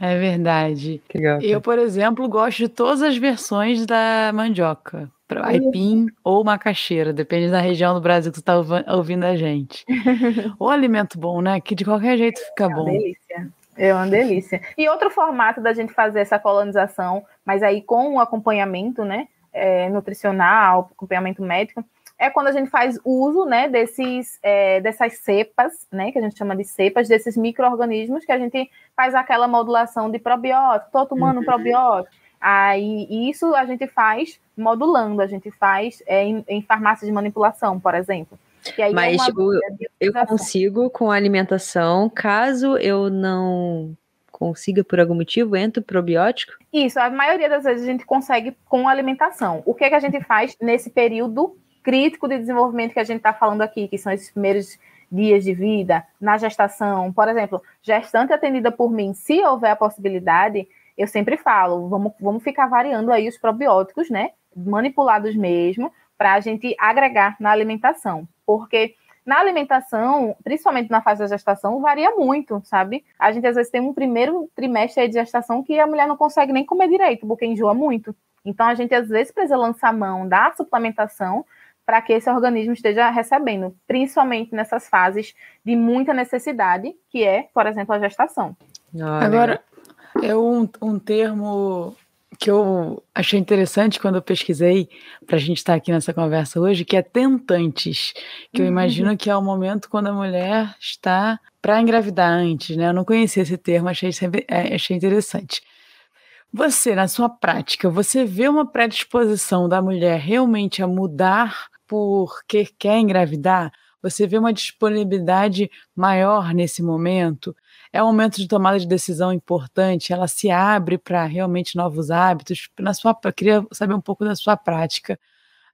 É verdade. Eu, por exemplo, gosto de todas as versões da mandioca. Aipim ou macaxeira, depende da região do Brasil que você está ouvindo a gente. o alimento bom, né? Que de qualquer jeito fica é bom. Delícia. É uma delícia. E outro formato da gente fazer essa colonização, mas aí com o acompanhamento, né, é, nutricional, acompanhamento médico, é quando a gente faz uso, né, desses, é, dessas cepas, né, que a gente chama de cepas, desses micro-organismos que a gente faz aquela modulação de probiótico, tô tomando uhum. probiótico. Aí, isso a gente faz modulando, a gente faz é, em, em farmácias de manipulação, por exemplo. Mas é o, eu consigo com a alimentação, caso eu não consiga por algum motivo, entra o probiótico? Isso, a maioria das vezes a gente consegue com alimentação. O que, é que a gente faz nesse período crítico de desenvolvimento que a gente está falando aqui, que são esses primeiros dias de vida, na gestação, por exemplo, gestante atendida por mim, se houver a possibilidade, eu sempre falo, vamos, vamos ficar variando aí os probióticos, né? Manipulados mesmo, para a gente agregar na alimentação porque na alimentação, principalmente na fase da gestação, varia muito, sabe? A gente às vezes tem um primeiro trimestre de gestação que a mulher não consegue nem comer direito, porque enjoa muito. Então a gente às vezes precisa lançar mão da suplementação para que esse organismo esteja recebendo, principalmente nessas fases de muita necessidade, que é, por exemplo, a gestação. Agora, é um, um termo que eu achei interessante quando eu pesquisei para a gente estar tá aqui nessa conversa hoje, que é tentantes, que eu imagino uhum. que é o momento quando a mulher está para engravidar antes, né? Eu não conhecia esse termo, achei, sempre, é, achei interessante. Você, na sua prática, você vê uma predisposição da mulher realmente a mudar porque quer engravidar? Você vê uma disponibilidade maior nesse momento? É um momento de tomada de decisão importante, ela se abre para realmente novos hábitos. Na sua, eu queria saber um pouco da sua prática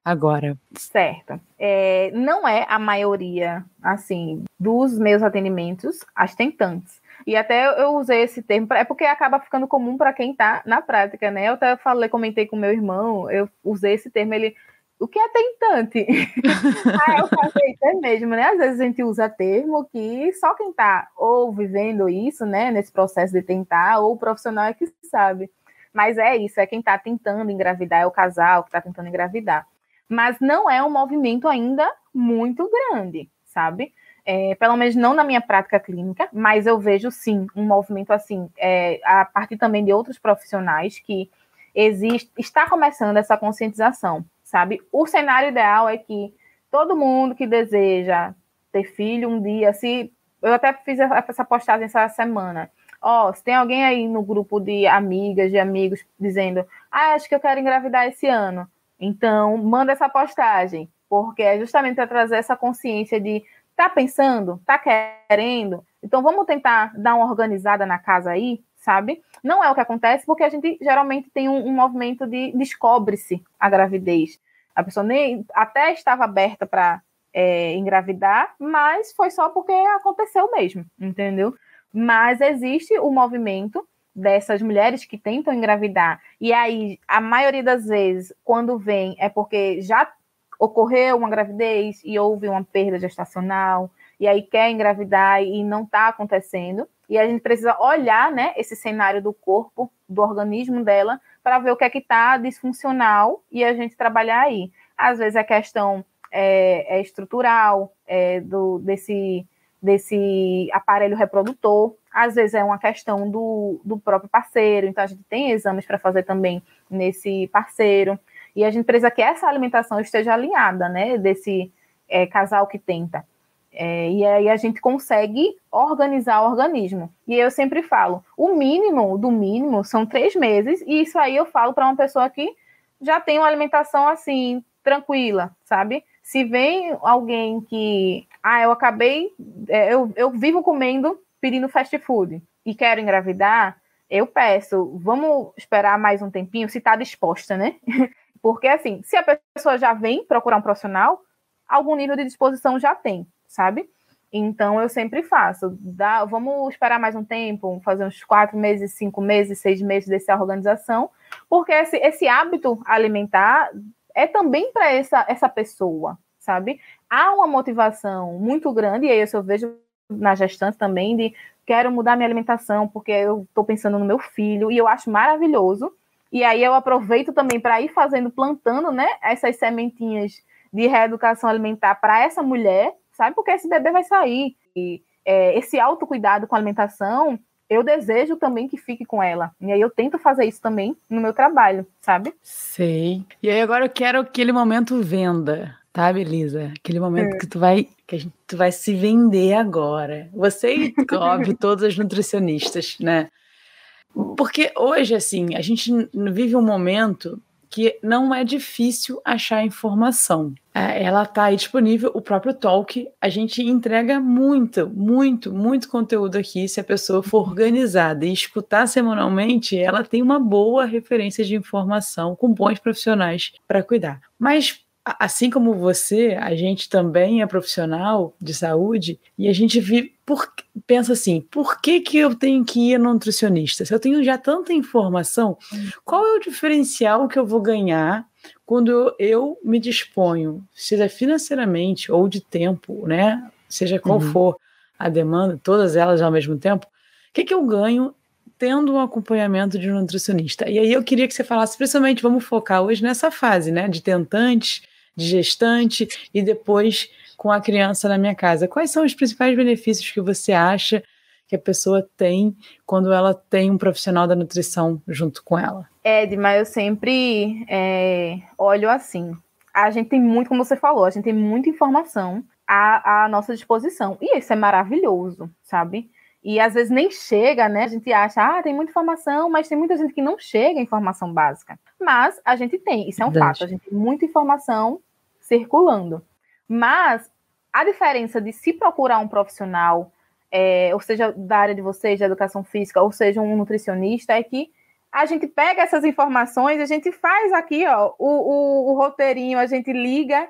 agora. Certo. É, não é a maioria, assim, dos meus atendimentos, as tentantes. E até eu usei esse termo, é porque acaba ficando comum para quem está na prática, né? Eu até falei, comentei com meu irmão, eu usei esse termo, ele o que é tentante? ah, eu falei, é mesmo, né? Às vezes a gente usa termo que só quem está ou vivendo isso, né, nesse processo de tentar, ou o profissional é que sabe. Mas é isso, é quem está tentando engravidar, é o casal que está tentando engravidar. Mas não é um movimento ainda muito grande, sabe? É, pelo menos não na minha prática clínica, mas eu vejo sim um movimento assim, é, a partir também de outros profissionais que existe, está começando essa conscientização sabe? O cenário ideal é que todo mundo que deseja ter filho um dia, se eu até fiz essa postagem essa semana. Ó, oh, se tem alguém aí no grupo de amigas, de amigos, dizendo, ah, acho que eu quero engravidar esse ano, então manda essa postagem, porque é justamente para trazer essa consciência de tá pensando, tá querendo, então vamos tentar dar uma organizada na casa aí, sabe? Não é o que acontece, porque a gente geralmente tem um, um movimento de descobre-se a gravidez. A pessoa nem até estava aberta para é, engravidar, mas foi só porque aconteceu mesmo, entendeu? Mas existe o movimento dessas mulheres que tentam engravidar, e aí a maioria das vezes, quando vem, é porque já ocorreu uma gravidez e houve uma perda gestacional, e aí quer engravidar e não está acontecendo. E a gente precisa olhar né, esse cenário do corpo, do organismo dela, para ver o que é que está disfuncional e a gente trabalhar aí. Às vezes a questão é, é estrutural é, do, desse, desse aparelho reprodutor, às vezes é uma questão do, do próprio parceiro, então a gente tem exames para fazer também nesse parceiro, e a gente precisa que essa alimentação esteja alinhada, né, desse é, casal que tenta. É, e aí a gente consegue organizar o organismo. E eu sempre falo, o mínimo do mínimo são três meses, e isso aí eu falo para uma pessoa que já tem uma alimentação assim, tranquila, sabe? Se vem alguém que, ah, eu acabei, é, eu, eu vivo comendo, pedindo fast food e quero engravidar, eu peço, vamos esperar mais um tempinho, se está disposta, né? Porque assim, se a pessoa já vem procurar um profissional, algum nível de disposição já tem, sabe? Então eu sempre faço. Dá, vamos esperar mais um tempo, fazer uns quatro meses, cinco meses, seis meses dessa organização, porque esse, esse hábito alimentar é também para essa, essa pessoa, sabe? Há uma motivação muito grande, e aí eu vejo na gestante também, de quero mudar minha alimentação, porque eu estou pensando no meu filho, e eu acho maravilhoso. E aí eu aproveito também para ir fazendo, plantando, né, essas sementinhas de reeducação alimentar para essa mulher, sabe? Porque esse bebê vai sair. E é, esse autocuidado com a alimentação eu desejo também que fique com ela. E aí eu tento fazer isso também no meu trabalho, sabe? Sei. E aí agora eu quero aquele momento venda, tá, Belisa? Aquele momento é. que tu vai que a gente, tu vai se vender agora. Você e, óbvio, todas as nutricionistas, né? Porque hoje, assim, a gente vive um momento que não é difícil achar informação. É, ela está aí disponível, o próprio Talk. A gente entrega muito, muito, muito conteúdo aqui. Se a pessoa for organizada e escutar semanalmente, ela tem uma boa referência de informação com bons profissionais para cuidar. Mas assim como você, a gente também é profissional de saúde e a gente vive, por, pensa assim: por que, que eu tenho que ir no nutricionista? Se eu tenho já tanta informação, qual é o diferencial que eu vou ganhar quando eu, eu me disponho, seja financeiramente ou de tempo, né? Seja qual uhum. for a demanda, todas elas ao mesmo tempo, o que, que eu ganho tendo um acompanhamento de um nutricionista. E aí eu queria que você falasse, principalmente, vamos focar hoje nessa fase, né, de tentantes, de gestante e depois com a criança na minha casa. Quais são os principais benefícios que você acha que a pessoa tem quando ela tem um profissional da nutrição junto com ela? Edma, eu sempre é, olho assim. A gente tem muito, como você falou, a gente tem muita informação à, à nossa disposição. E isso é maravilhoso, sabe? E às vezes nem chega, né? A gente acha, ah, tem muita informação, mas tem muita gente que não chega a informação básica. Mas a gente tem, isso é um Verdade. fato, a gente tem muita informação circulando. Mas a diferença de se procurar um profissional, é, ou seja, da área de vocês, de educação física, ou seja, um nutricionista, é que a gente pega essas informações, a gente faz aqui ó, o, o, o roteirinho, a gente liga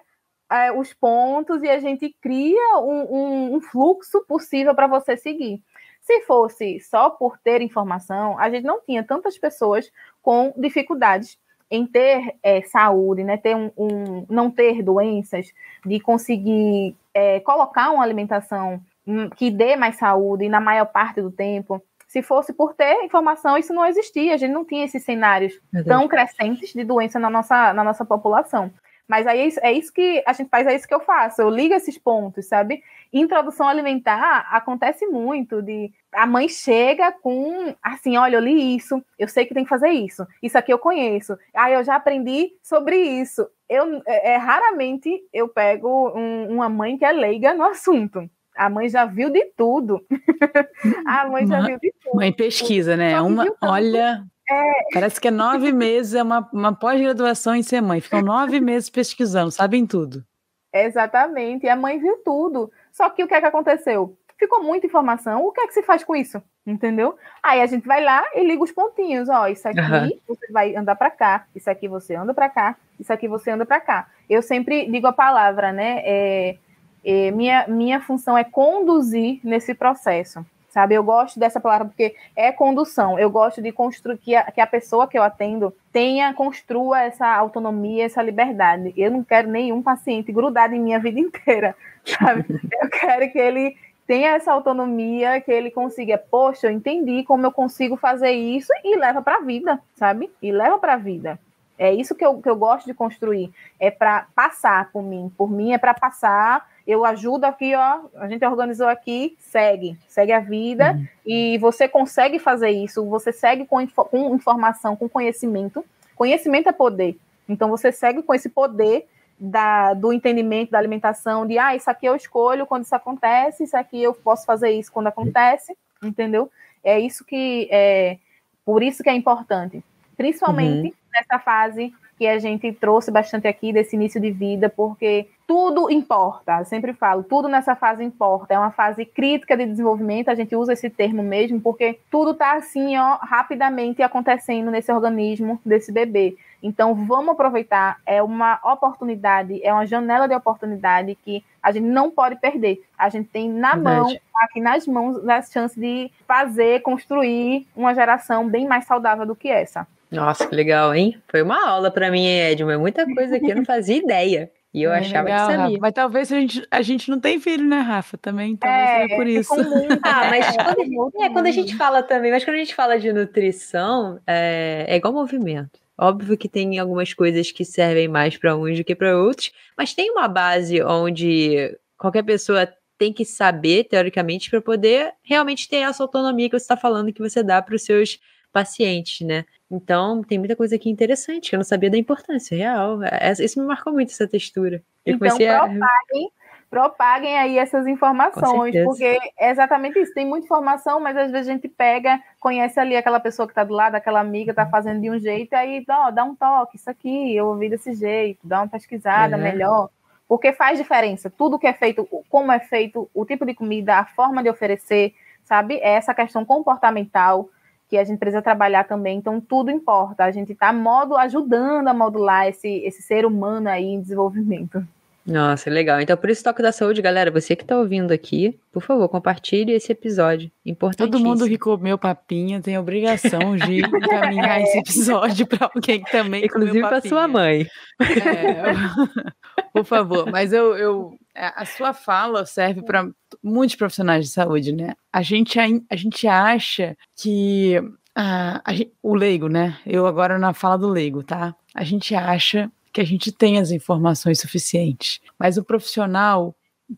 é, os pontos e a gente cria um, um, um fluxo possível para você seguir. Se fosse só por ter informação, a gente não tinha tantas pessoas com dificuldades em ter é, saúde, né, ter um, um, não ter doenças, de conseguir é, colocar uma alimentação hum, que dê mais saúde na maior parte do tempo. Se fosse por ter informação, isso não existia. A gente não tinha esses cenários tão crescentes de doença na nossa, na nossa população. Mas aí é isso que a gente faz, é isso que eu faço. Eu ligo esses pontos, sabe? Introdução alimentar acontece muito de a mãe chega com assim, olha, eu li isso, eu sei que tem que fazer isso, isso aqui eu conheço, ah, eu já aprendi sobre isso. Eu é, é raramente eu pego um, uma mãe que é leiga no assunto. A mãe já viu de tudo. a mãe já viu de tudo. Mãe pesquisa, né? Uma, olha, é. parece que é nove meses, é uma, uma pós-graduação em ser mãe. Ficam nove meses pesquisando, sabem tudo. Exatamente. E a mãe viu tudo. Só que o que é que aconteceu? Ficou muita informação. O que é que se faz com isso? Entendeu? Aí a gente vai lá e liga os pontinhos. Ó, isso aqui uhum. você vai andar para cá, isso aqui você anda para cá, isso aqui você anda para cá. Eu sempre digo a palavra, né? É, é, minha, minha função é conduzir nesse processo sabe? Eu gosto dessa palavra porque é condução. Eu gosto de construir que a, que a pessoa que eu atendo tenha, construa essa autonomia, essa liberdade. Eu não quero nenhum paciente grudado em minha vida inteira, sabe? Eu quero que ele tenha essa autonomia, que ele consiga, poxa, eu entendi como eu consigo fazer isso e leva para a vida, sabe? E leva para a vida. É isso que eu, que eu gosto de construir. É para passar por mim. Por mim é para passar eu ajudo aqui, ó, a gente organizou aqui, segue, segue a vida, uhum. e você consegue fazer isso, você segue com, com informação, com conhecimento. Conhecimento é poder. Então você segue com esse poder da, do entendimento da alimentação, de ah, isso aqui eu escolho quando isso acontece, isso aqui eu posso fazer isso quando acontece, entendeu? É isso que é por isso que é importante, principalmente uhum. nessa fase que a gente trouxe bastante aqui desse início de vida, porque tudo importa, eu sempre falo, tudo nessa fase importa, é uma fase crítica de desenvolvimento, a gente usa esse termo mesmo, porque tudo está assim, ó, rapidamente acontecendo nesse organismo desse bebê. Então, vamos aproveitar, é uma oportunidade, é uma janela de oportunidade que a gente não pode perder. A gente tem na Verdade. mão, aqui nas mãos, a chance de fazer, construir uma geração bem mais saudável do que essa. Nossa, que legal, hein? Foi uma aula para mim, Edma. Muita coisa que eu não fazia ideia. E eu é achava legal, que sabia. Rafa. Mas talvez a gente, a gente não tem filho, né, Rafa? Também, talvez é, seja por isso. ah, mas quando, é, quando, a gente fala também, mas quando a gente fala de nutrição, é, é igual movimento. Óbvio que tem algumas coisas que servem mais para uns do que para outros, mas tem uma base onde qualquer pessoa tem que saber, teoricamente, para poder realmente ter essa autonomia que você está falando que você dá para os seus pacientes, né? Então, tem muita coisa aqui interessante que eu não sabia da importância real. É, isso me marcou muito, essa textura. Eu então, propaguem, a... propaguem aí essas informações, porque é exatamente isso. Tem muita informação, mas às vezes a gente pega, conhece ali aquela pessoa que está do lado, aquela amiga está fazendo de um jeito, aí ó, dá um toque, isso aqui, eu ouvi desse jeito, dá uma pesquisada é. melhor. Porque faz diferença. Tudo que é feito, como é feito, o tipo de comida, a forma de oferecer, sabe? É essa questão comportamental que a gente precisa trabalhar também, então tudo importa. A gente está modo ajudando a modular esse, esse ser humano aí em desenvolvimento. Nossa, legal. Então, por isso, Toque da Saúde, galera, você que está ouvindo aqui, por favor, compartilhe esse episódio. Importante. Todo mundo que comeu papinha tem a obrigação de encaminhar esse episódio para alguém que também Inclusive para sua mãe. É, por favor. Mas eu, eu, a sua fala serve para muitos profissionais de saúde, né? A gente, a, gente acha que a, a, o leigo, né? Eu agora na fala do leigo, tá? A gente acha que a gente tem as informações suficientes, mas o profissional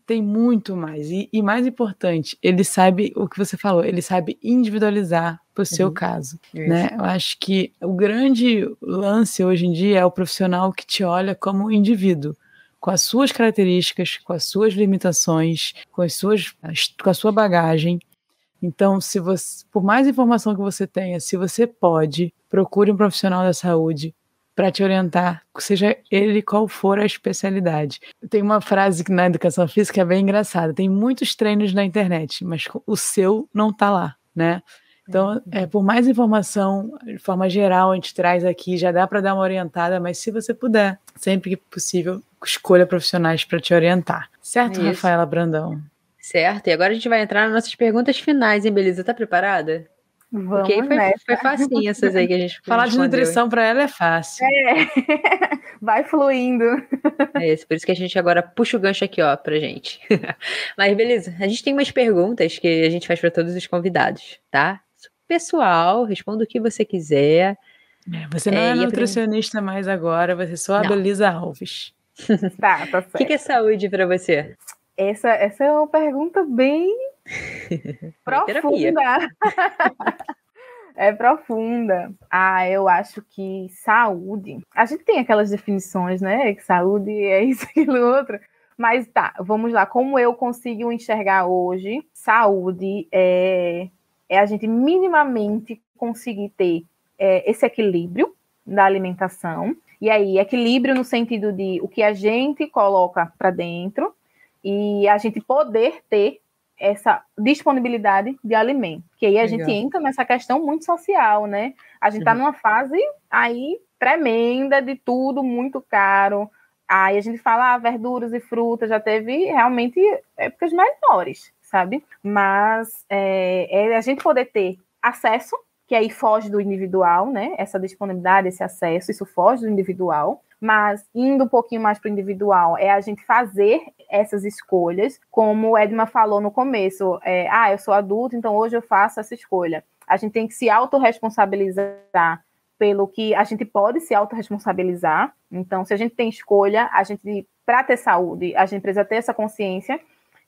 tem muito mais e, e mais importante, ele sabe o que você falou, ele sabe individualizar para o seu uhum. caso, Isso. né? Eu acho que o grande lance hoje em dia é o profissional que te olha como indivíduo com as suas características, com as suas limitações, com as suas, com a sua bagagem. Então, se você, por mais informação que você tenha, se você pode, procure um profissional da saúde para te orientar, seja ele qual for a especialidade. Tem uma frase que na educação física é bem engraçada. Tem muitos treinos na internet, mas o seu não está lá, né? Então, é, por mais informação, de forma geral, a gente traz aqui, já dá para dar uma orientada, mas se você puder, sempre que possível, escolha profissionais para te orientar. Certo, Isso. Rafaela Brandão? Certo, e agora a gente vai entrar nas nossas perguntas finais, hein, Beleza? Tá preparada? Vamos Porque foi, nessa. foi facinho essas aí que a gente Falar de nutrição para ela é fácil. É. Vai fluindo. É isso, por isso que a gente agora puxa o gancho aqui, ó, pra gente. Mas beleza, a gente tem umas perguntas que a gente faz para todos os convidados, tá? Pessoal, responda o que você quiser. É, você não é, é nutricionista mais agora, você só a Belisa Alves. Tá, tá certo. O que, que é saúde para você? Essa, essa é uma pergunta bem profunda. é profunda. Ah, eu acho que saúde. A gente tem aquelas definições, né? Que saúde é isso, aquilo, outro. Mas tá, vamos lá. Como eu consigo enxergar hoje, saúde é, é a gente minimamente conseguir ter é, esse equilíbrio da alimentação. E aí, equilíbrio no sentido de o que a gente coloca para dentro e a gente poder ter essa disponibilidade de alimento. Que aí a Legal. gente entra nessa questão muito social, né? A gente está numa fase aí tremenda de tudo muito caro. Aí a gente fala ah, verduras e frutas, já teve realmente épocas melhores, sabe? Mas é, é a gente poder ter acesso que aí foge do individual, né? Essa disponibilidade, esse acesso, isso foge do individual. Mas indo um pouquinho mais para o individual, é a gente fazer essas escolhas, como Edma falou no começo. É, ah, eu sou adulto, então hoje eu faço essa escolha. A gente tem que se autorresponsabilizar pelo que a gente pode se autorresponsabilizar. Então, se a gente tem escolha, a gente, para ter saúde, a gente precisa ter essa consciência.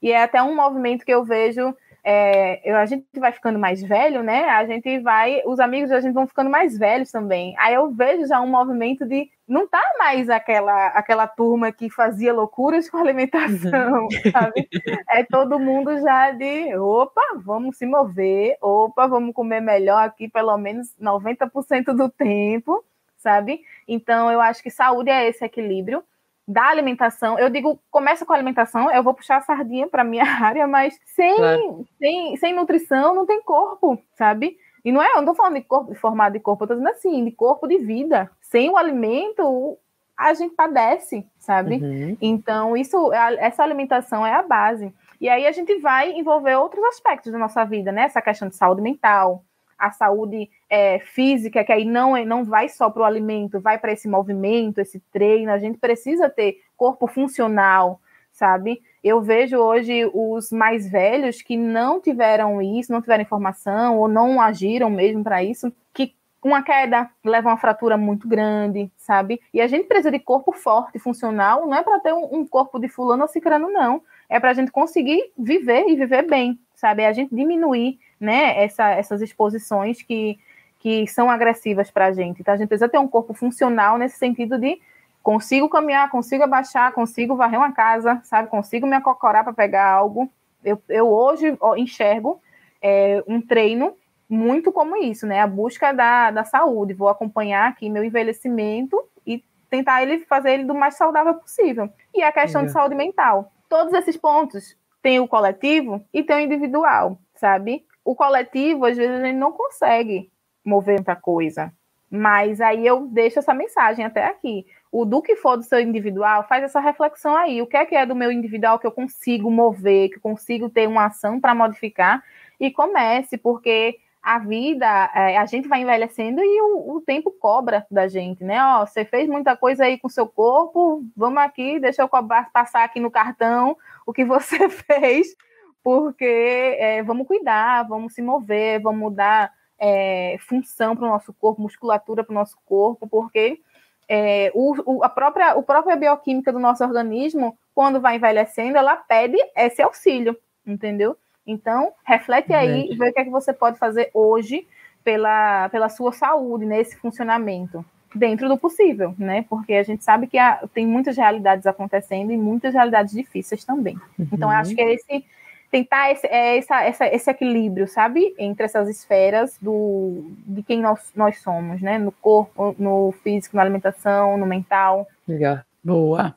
E é até um movimento que eu vejo é, eu, a gente vai ficando mais velho, né? A gente vai, os amigos a gente vão ficando mais velhos também. Aí eu vejo já um movimento de não tá mais aquela aquela turma que fazia loucuras com alimentação, uhum. sabe? É todo mundo já de, opa, vamos se mover, opa, vamos comer melhor aqui pelo menos 90% do tempo, sabe? Então eu acho que saúde é esse equilíbrio da alimentação. Eu digo, começa com a alimentação, eu vou puxar a sardinha para minha área, mas sem, claro. sem, sem nutrição não tem corpo, sabe? E não é, eu não tô falando de corpo de formado de corpo, eu tô dizendo assim, de corpo de vida. Sem o alimento, a gente padece, sabe? Uhum. Então, isso, essa alimentação é a base. E aí a gente vai envolver outros aspectos da nossa vida, né? Essa questão de saúde mental, a saúde é, física, que aí não, é, não vai só para o alimento, vai para esse movimento, esse treino. A gente precisa ter corpo funcional, sabe? Eu vejo hoje os mais velhos que não tiveram isso, não tiveram informação ou não agiram mesmo para isso, que uma queda leva uma fratura muito grande, sabe? E a gente precisa de corpo forte, funcional, não é para ter um, um, corpo de fulano ou cicrano, não. É para a gente conseguir viver e viver bem, sabe? É a gente diminuir né, essa, essas exposições que, que são agressivas para a gente. Então, a gente precisa ter um corpo funcional nesse sentido de consigo caminhar, consigo abaixar, consigo varrer uma casa, sabe? Consigo me acocorar para pegar algo. Eu, eu hoje enxergo é, um treino muito como isso, né? A busca da, da saúde. Vou acompanhar aqui meu envelhecimento e tentar ele fazer ele do mais saudável possível. E a questão de saúde mental. Todos esses pontos tem o coletivo e tem o individual, sabe? o coletivo, às vezes, a gente não consegue mover muita coisa. Mas aí eu deixo essa mensagem até aqui. O do que for do seu individual, faz essa reflexão aí. O que é que é do meu individual que eu consigo mover, que eu consigo ter uma ação para modificar? E comece, porque a vida, é, a gente vai envelhecendo e o, o, tempo cobra da gente, né? Ó, você fez muita coisa aí com seu corpo, vamos aqui, deixa eu passar aqui no cartão o que você fez porque é, vamos cuidar, vamos se mover, vamos dar é, função para o nosso corpo, musculatura para o nosso corpo, porque é, o, o, a própria, a própria bioquímica do nosso organismo, quando vai envelhecendo, ela pede esse auxílio, entendeu? Então, reflete aí e vê o que é que você pode fazer hoje pela, pela sua saúde, nesse funcionamento, dentro do possível, né? Porque a gente sabe que há, tem muitas realidades acontecendo e muitas realidades difíceis também. Uhum. Então, acho que é esse tentar esse, é, essa, essa, esse equilíbrio, sabe? Entre essas esferas do, de quem nós, nós somos, né? No corpo, no físico, na alimentação, no mental. Legal. Boa.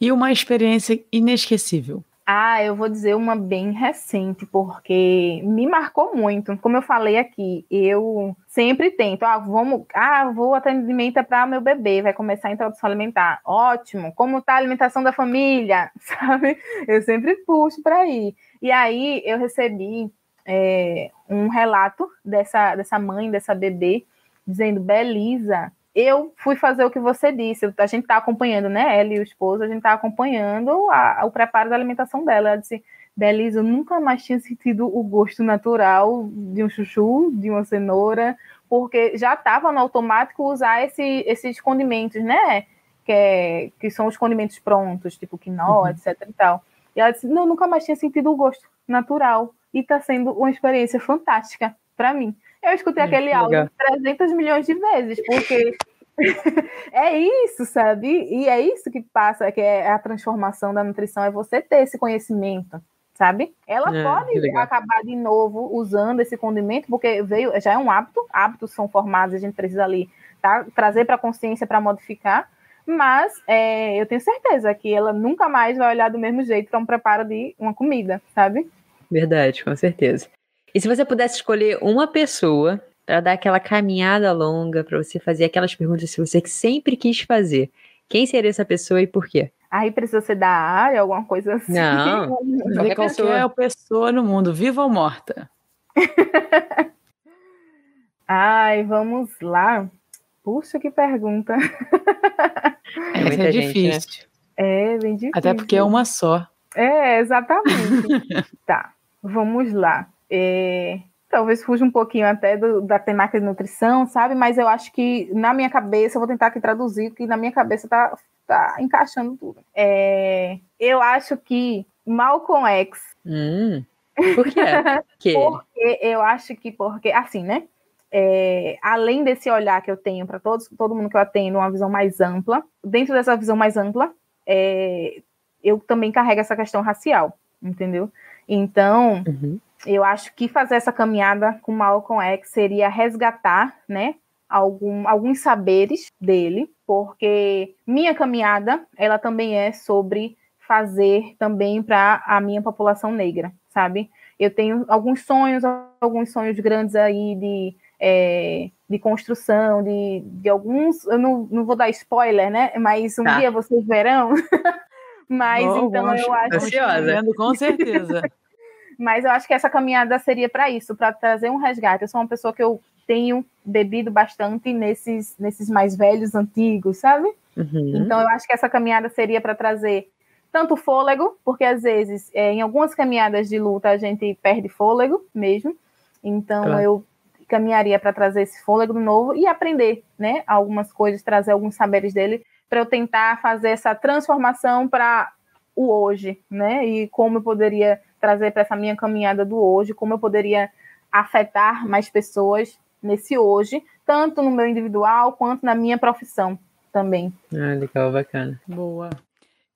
E uma experiência inesquecível? Ah, eu vou dizer uma bem recente, porque me marcou muito. Como eu falei aqui, eu sempre tento, ah, vamos, ah, vou atendimento para meu bebê, vai começar a introdução alimentar. Ótimo. Como está a alimentação da família? Sabe? Eu sempre puxo para ir. E aí eu recebi é, um relato dessa, dessa mãe, dessa bebê, dizendo: Belisa, eu fui fazer o que você disse. A gente está acompanhando, né? Ela e o esposo, a gente está acompanhando a, o preparo da alimentação dela. Ela disse: Belisa, eu nunca mais tinha sentido o gosto natural de um chuchu, de uma cenoura, porque já estava no automático usar esse, esses condimentos, né? Que, é, que são os condimentos prontos, tipo quinoa, uhum. etc e tal. E ela disse: Não, nunca mais tinha sentido o gosto natural. E está sendo uma experiência fantástica para mim. Eu escutei aquele áudio 300 milhões de vezes, porque é isso, sabe? E é isso que passa, que é a transformação da nutrição, é você ter esse conhecimento, sabe? Ela é, pode acabar de novo usando esse condimento, porque veio, já é um hábito, hábitos são formados, a gente precisa ali tá? trazer para a consciência para modificar, mas é, eu tenho certeza que ela nunca mais vai olhar do mesmo jeito para um preparo de uma comida, sabe? Verdade, com certeza. E se você pudesse escolher uma pessoa para dar aquela caminhada longa, para você fazer aquelas perguntas que você sempre quis fazer, quem seria essa pessoa e por quê? Aí precisa ser da área, alguma coisa assim. Não, qualquer pessoa. pessoa no mundo, viva ou morta? Ai, vamos lá. Puxa, que pergunta. É, Essa é difícil. Né? É, bem difícil. Até porque é uma só. É, exatamente. tá, vamos lá. É, talvez fuja um pouquinho até do, da temática de nutrição, sabe? Mas eu acho que na minha cabeça, eu vou tentar aqui traduzir, que na minha cabeça tá, tá encaixando tudo. É, eu acho que Malcolm X. Hum, por quê? porque eu acho que, porque, assim, né? é, além desse olhar que eu tenho para todos, todo mundo que eu atendo, uma visão mais ampla, dentro dessa visão mais ampla, é, eu também carrego essa questão racial, entendeu? Então, uhum. Eu acho que fazer essa caminhada com Malcolm X seria resgatar, né, algum, alguns saberes dele, porque minha caminhada, ela também é sobre fazer também para a minha população negra, sabe? Eu tenho alguns sonhos, alguns sonhos grandes aí de é, de construção, de, de alguns. Eu não, não vou dar spoiler, né? Mas um tá. dia vocês verão. Mas Bom, então eu acho. Ansiosa. Com certeza. Mas eu acho que essa caminhada seria para isso, para trazer um resgate. Eu sou uma pessoa que eu tenho bebido bastante nesses, nesses mais velhos, antigos, sabe? Uhum. Então eu acho que essa caminhada seria para trazer tanto fôlego, porque às vezes é, em algumas caminhadas de luta a gente perde fôlego mesmo. Então claro. eu caminharia para trazer esse fôlego novo e aprender, né, algumas coisas, trazer alguns saberes dele para eu tentar fazer essa transformação para o hoje, né? E como eu poderia trazer para essa minha caminhada do hoje, como eu poderia afetar mais pessoas nesse hoje, tanto no meu individual quanto na minha profissão também. Ah, legal, bacana. Boa.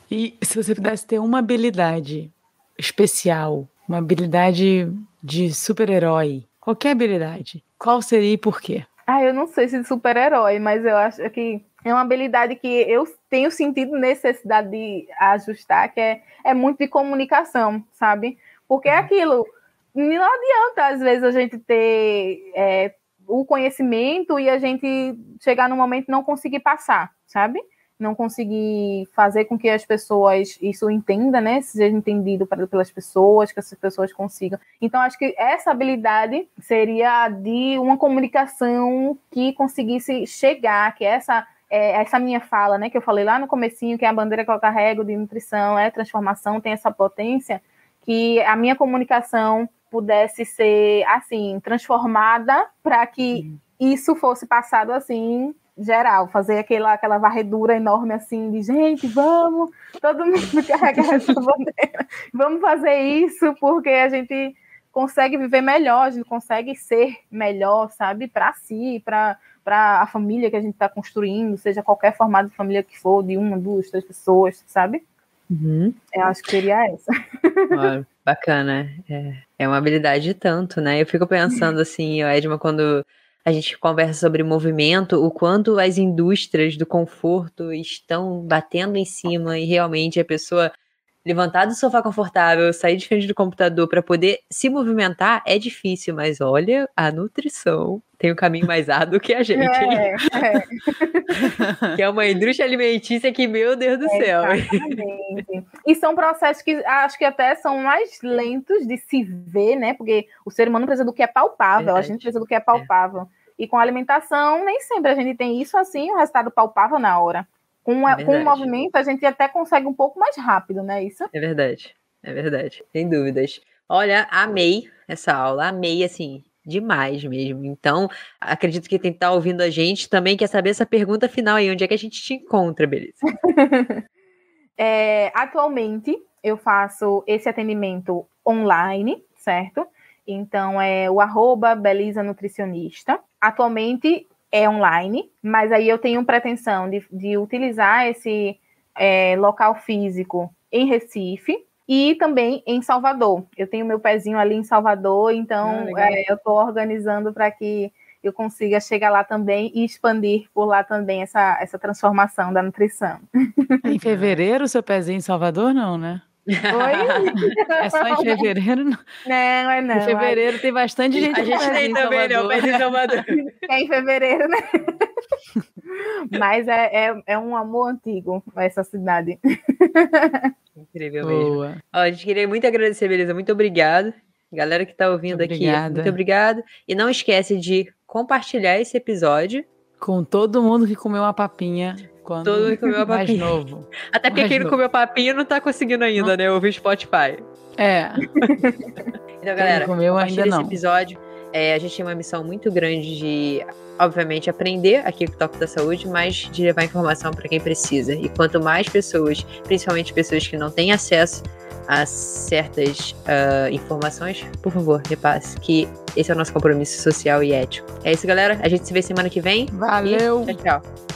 E se você pudesse ter uma habilidade especial, uma habilidade de super-herói, qualquer habilidade, qual seria e por quê? Ah, eu não sei se de super-herói, mas eu acho que é uma habilidade que eu tenho sentido necessidade de ajustar, que é, é muito de comunicação, sabe? Porque é uhum. aquilo, não adianta às vezes a gente ter é, o conhecimento e a gente chegar no momento não conseguir passar, sabe? não conseguir fazer com que as pessoas isso entenda, né? Seja entendido pelas pessoas, que as pessoas consigam. Então, acho que essa habilidade seria de uma comunicação que conseguisse chegar, que essa é, essa minha fala, né, que eu falei lá no comecinho, que é a bandeira que eu carrego de nutrição, é transformação, tem essa potência, que a minha comunicação pudesse ser assim transformada para que isso fosse passado assim geral, fazer aquela, aquela varredura enorme assim, de gente, vamos, todo mundo carregar essa bandeira, vamos fazer isso, porque a gente consegue viver melhor, a gente consegue ser melhor, sabe, para si, para para a família que a gente está construindo, seja qualquer formato de família que for, de uma, duas, três pessoas, sabe? Uhum. Eu acho que seria essa. bacana. É, é uma habilidade de tanto, né? Eu fico pensando assim, Edma, quando a gente conversa sobre movimento, o quanto as indústrias do conforto estão batendo em cima e realmente a pessoa levantar do sofá confortável, sair de frente do computador para poder se movimentar é difícil, mas olha, a nutrição tem um caminho mais árduo que a gente. É, é. que é uma indústria alimentícia que, meu Deus do é, céu. Exatamente. E são processos que acho que até são mais lentos de se ver, né? Porque o ser humano precisa do que é palpável, Verdade. a gente precisa do que é palpável. E com a alimentação, nem sempre a gente tem isso assim, o resultado palpável na hora. Com, é com o movimento, a gente até consegue um pouco mais rápido, né? Isso? É verdade, é verdade, sem dúvidas. Olha, amei essa aula, amei, assim, demais mesmo. Então, acredito que quem está ouvindo a gente também quer saber essa pergunta final aí, onde é que a gente te encontra, beleza? é, atualmente, eu faço esse atendimento online, certo? Então, é o arroba Belisa Nutricionista. Atualmente, é online, mas aí eu tenho pretensão de, de utilizar esse é, local físico em Recife e também em Salvador. Eu tenho meu pezinho ali em Salvador, então ah, é, eu estou organizando para que eu consiga chegar lá também e expandir por lá também essa, essa transformação da nutrição. Em fevereiro, o seu pezinho em Salvador, não, né? Oi? É só em fevereiro? Não, não é não. Em fevereiro tem bastante gente. A gente tem também, né? Em Salvador. É em fevereiro, né? Mas é, é, é um amor antigo essa cidade. Incrível Boa. mesmo. Ó, a gente queria muito agradecer, beleza? Muito obrigado. Galera que está ouvindo muito aqui, muito obrigado. E não esquece de compartilhar esse episódio. Com todo mundo que comeu uma papinha quando todo mundo comeu mais novo. Até porque mais quem não comeu papinha não está conseguindo ainda, não. né? Ouvir Spotify. É. então, galera, comeu ainda não. esse episódio. É, a gente tem uma missão muito grande de, obviamente, aprender aqui com o Toque da Saúde, mas de levar informação para quem precisa. E quanto mais pessoas, principalmente pessoas que não têm acesso a certas uh, informações, por favor, repasse que esse é o nosso compromisso social e ético. É isso, galera. A gente se vê semana que vem. Valeu. tchau, tchau.